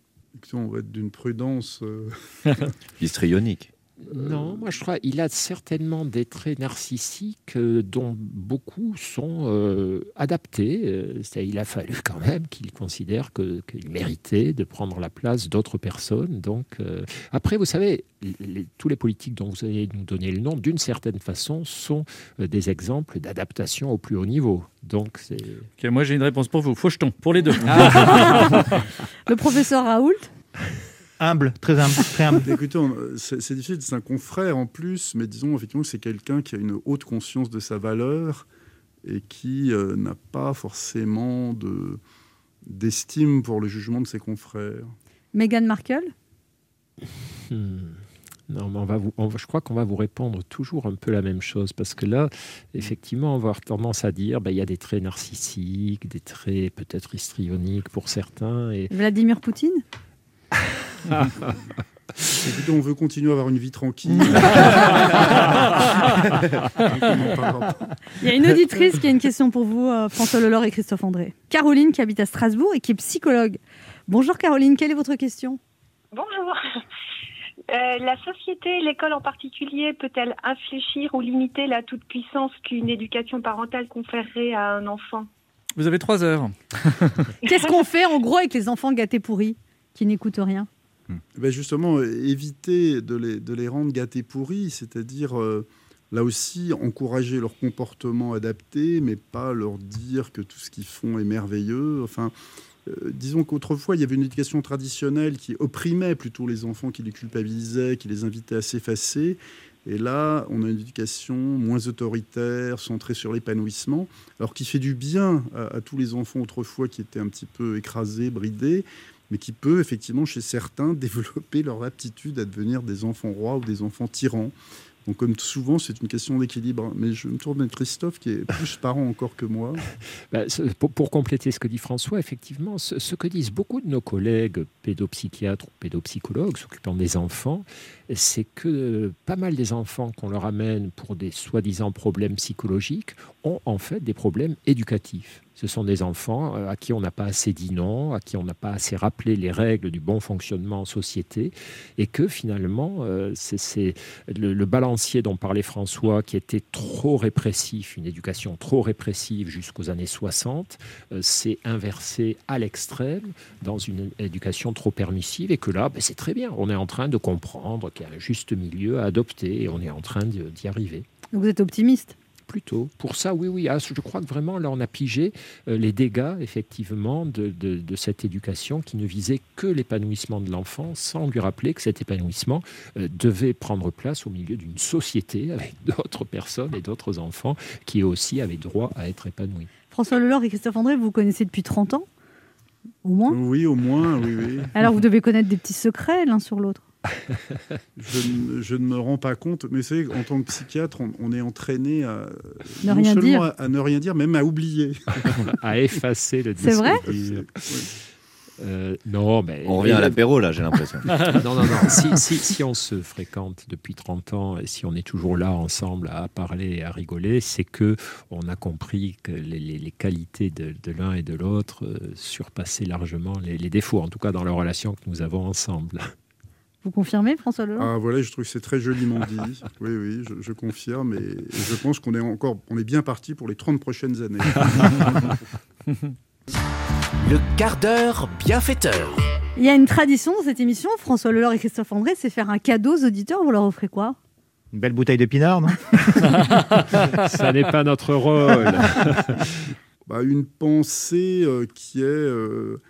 On va être d'une prudence. euh, Histrionique. Non, moi je crois qu'il a certainement des traits narcissiques euh, dont beaucoup sont euh, adaptés. Euh, il a fallu quand même qu'il considère qu'il méritait de prendre la place d'autres personnes. Donc, euh, après, vous savez, les- tous les politiques dont vous allez nous donner le nom, d'une certaine façon, sont euh, des exemples d'adaptation au plus haut niveau. Donc, c'est. Ok, moi j'ai une réponse pour vous. Faucheton, pour les deux. Le professeur Raoult? Humble, très humble, très humble. Écoutez, c'est difficile, c'est un confrère en plus, mais disons effectivement que c'est quelqu'un qui a une haute conscience de sa valeur et qui euh, n'a pas forcément de d'estime pour le jugement de ses confrères. Meghan Markle? Hmm. Non, mais on va vous, on va- je crois qu'on va vous répondre toujours un peu la même chose parce que là, effectivement, on va avoir tendance à dire ben, il y a des traits narcissiques, des traits peut-être histrioniques pour certains. Et... Vladimir Poutine? Écoutez, on veut continuer à avoir une vie tranquille. Il y a une auditrice qui a une question pour vous, euh, François Lelore et Christophe André. Caroline, qui habite à Strasbourg et qui est psychologue. Bonjour Caroline, quelle est votre question? Bonjour. Euh, la société, l'école en particulier, peut-elle infléchir ou limiter la toute-puissance qu'une éducation parentale conférerait à un enfant? Vous avez 3 heures. Qu'est-ce qu'on fait en gros avec les enfants gâtés pourris? Qui n'écoutent rien Ben justement, éviter de les, de les rendre gâtés pourris, c'est-à-dire euh, là aussi encourager leur comportement adapté, mais pas leur dire que tout ce qu'ils font est merveilleux. Enfin, euh, disons qu'autrefois, il y avait une éducation traditionnelle qui opprimait plutôt les enfants, qui les culpabilisait, qui les invitait à s'effacer. Et là, on a une éducation moins autoritaire, centrée sur l'épanouissement, alors qui fait du bien à, à tous les enfants autrefois qui étaient un petit peu écrasés, bridés, mais qui peut effectivement chez certains développer leur aptitude à devenir des enfants rois ou des enfants tyrans. Donc comme souvent, c'est une question d'équilibre. Mais je me tourne vers Christophe, qui est plus parent encore que moi. Ben, pour, pour compléter ce que dit François, effectivement, ce, ce que disent beaucoup de nos collègues pédopsychiatres ou pédopsychologues s'occupant des enfants, c'est que euh, pas mal des enfants qu'on leur amène pour des soi-disant problèmes psychologiques ont en fait des problèmes éducatifs. Ce sont des enfants euh, à qui on n'a pas assez dit non, à qui on n'a pas assez rappelé les règles du bon fonctionnement en société, et que finalement, euh, c'est le, balancier dont parlait François, qui était trop répressif, une éducation trop répressive jusqu'aux années 60, euh, s'est inversé à l'extrême dans une éducation trop permissive, et que là, ben, c'est très bien. On est en train de comprendre qu'il y a un juste milieu à adopter, et on est en train d'y arriver. Vous êtes optimiste? Plutôt. Pour ça, oui, oui. Ah, je crois que vraiment, là, on a pigé euh, les dégâts, effectivement, de, de- de cette éducation qui ne visait que l'épanouissement de l'enfant, sans lui rappeler que cet épanouissement euh, devait prendre place au milieu d'une société avec d'autres personnes et d'autres enfants qui aussi avaient droit à être épanouis. François Lelore et Christophe André, vous vous connaissez depuis 30 ans? Au moins? Oui, au moins, oui, oui. Alors vous devez connaître des petits secrets l'un sur l'autre. Je, ne- je ne me rends pas compte, mais c'est en tant que psychiatre, on, on est entraîné à Ne rien dire. À, à ne rien dire, même à oublier. à effacer le C'est vrai discours. Euh, non, mais. On revient à l'apéro, là, j'ai l'impression. non, non, non. Si, si, si on se fréquente depuis 30 ans et si on est toujours là ensemble à parler et à rigoler, c'est que on a compris que les, les- les qualités de, de l'un et de l'autre euh, surpassaient largement les, les défauts, en tout cas dans la relation que nous avons ensemble. Vous confirmez, François Lelore Ah voilà, je trouve que c'est très joliment dit. Oui, oui, je, je confirme. Et, et je pense qu'on est encore, on est bien parti pour les 30 prochaines années. Le quart d'heure bienfaiteur. Il y a une tradition dans cette émission, François Lelore et Christophe André, c'est faire un cadeau aux auditeurs. Vous leur offrez quoi? Une belle bouteille de pinard, non? Ça n'est pas notre rôle. Bah, une pensée euh, qui est euh,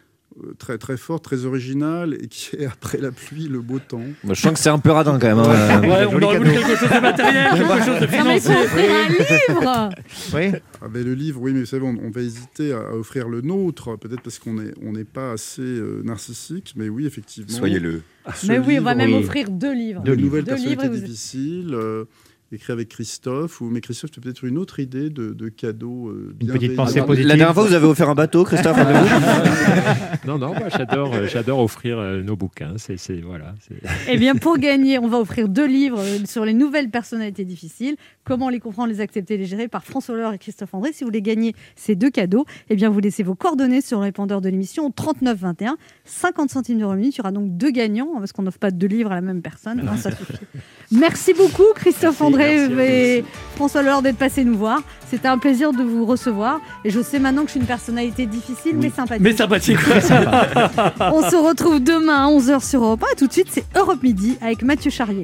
très très forte, très originale et qui est après la pluie, le beau temps. Moi, je sens que c'est un peu radin quand même. hein. Ouais, on aurait voulu quelque chose de matériel, quelque chose de mais financier. offrir un livre Oui. Ah ben, le livre, oui, mais vous savez, on, on va hésiter à, à offrir le nôtre, peut-être parce qu'on n'est on n'est pas assez euh, narcissique, mais oui, effectivement. Soyez-le. Mais oui, on va même offrir deux livres. Deux nouvelles Deux livres personnalités et vous- difficiles, euh, écrit avec Christophe. Ou, mais Christophe, tu as peut-être une autre idée de, de cadeau euh, Une petite pensée positive. La dernière fois, vous avez offert un bateau, Christophe non, non, moi j'adore, euh, j'adore offrir euh, nos bouquins. C'est, c'est- voilà. c'est- Eh bien, pour gagner, on va offrir deux livres sur les nouvelles personnalités difficiles. Comment les comprendre, les accepter, les gérer par François Hollande et Christophe André. Si vous voulez gagner ces deux cadeaux, eh bien, vous laissez vos coordonnées sur le répondeur de l'émission au 39 21, 50 centimes d'euros minute. Il y aura donc deux gagnants hein, parce qu'on n'offre pas deux livres à la même personne. Non, ça suffit. Merci beaucoup, Christophe André merci François Hollande d'être passé nous voir. C'était un plaisir de vous recevoir. Et je sais maintenant que je suis une personnalité difficile, mais sympathique. Mais sympathique. On se retrouve demain à 11h sur Europe 1. Et tout de suite, c'est Europe Midi avec Mathieu Charrier.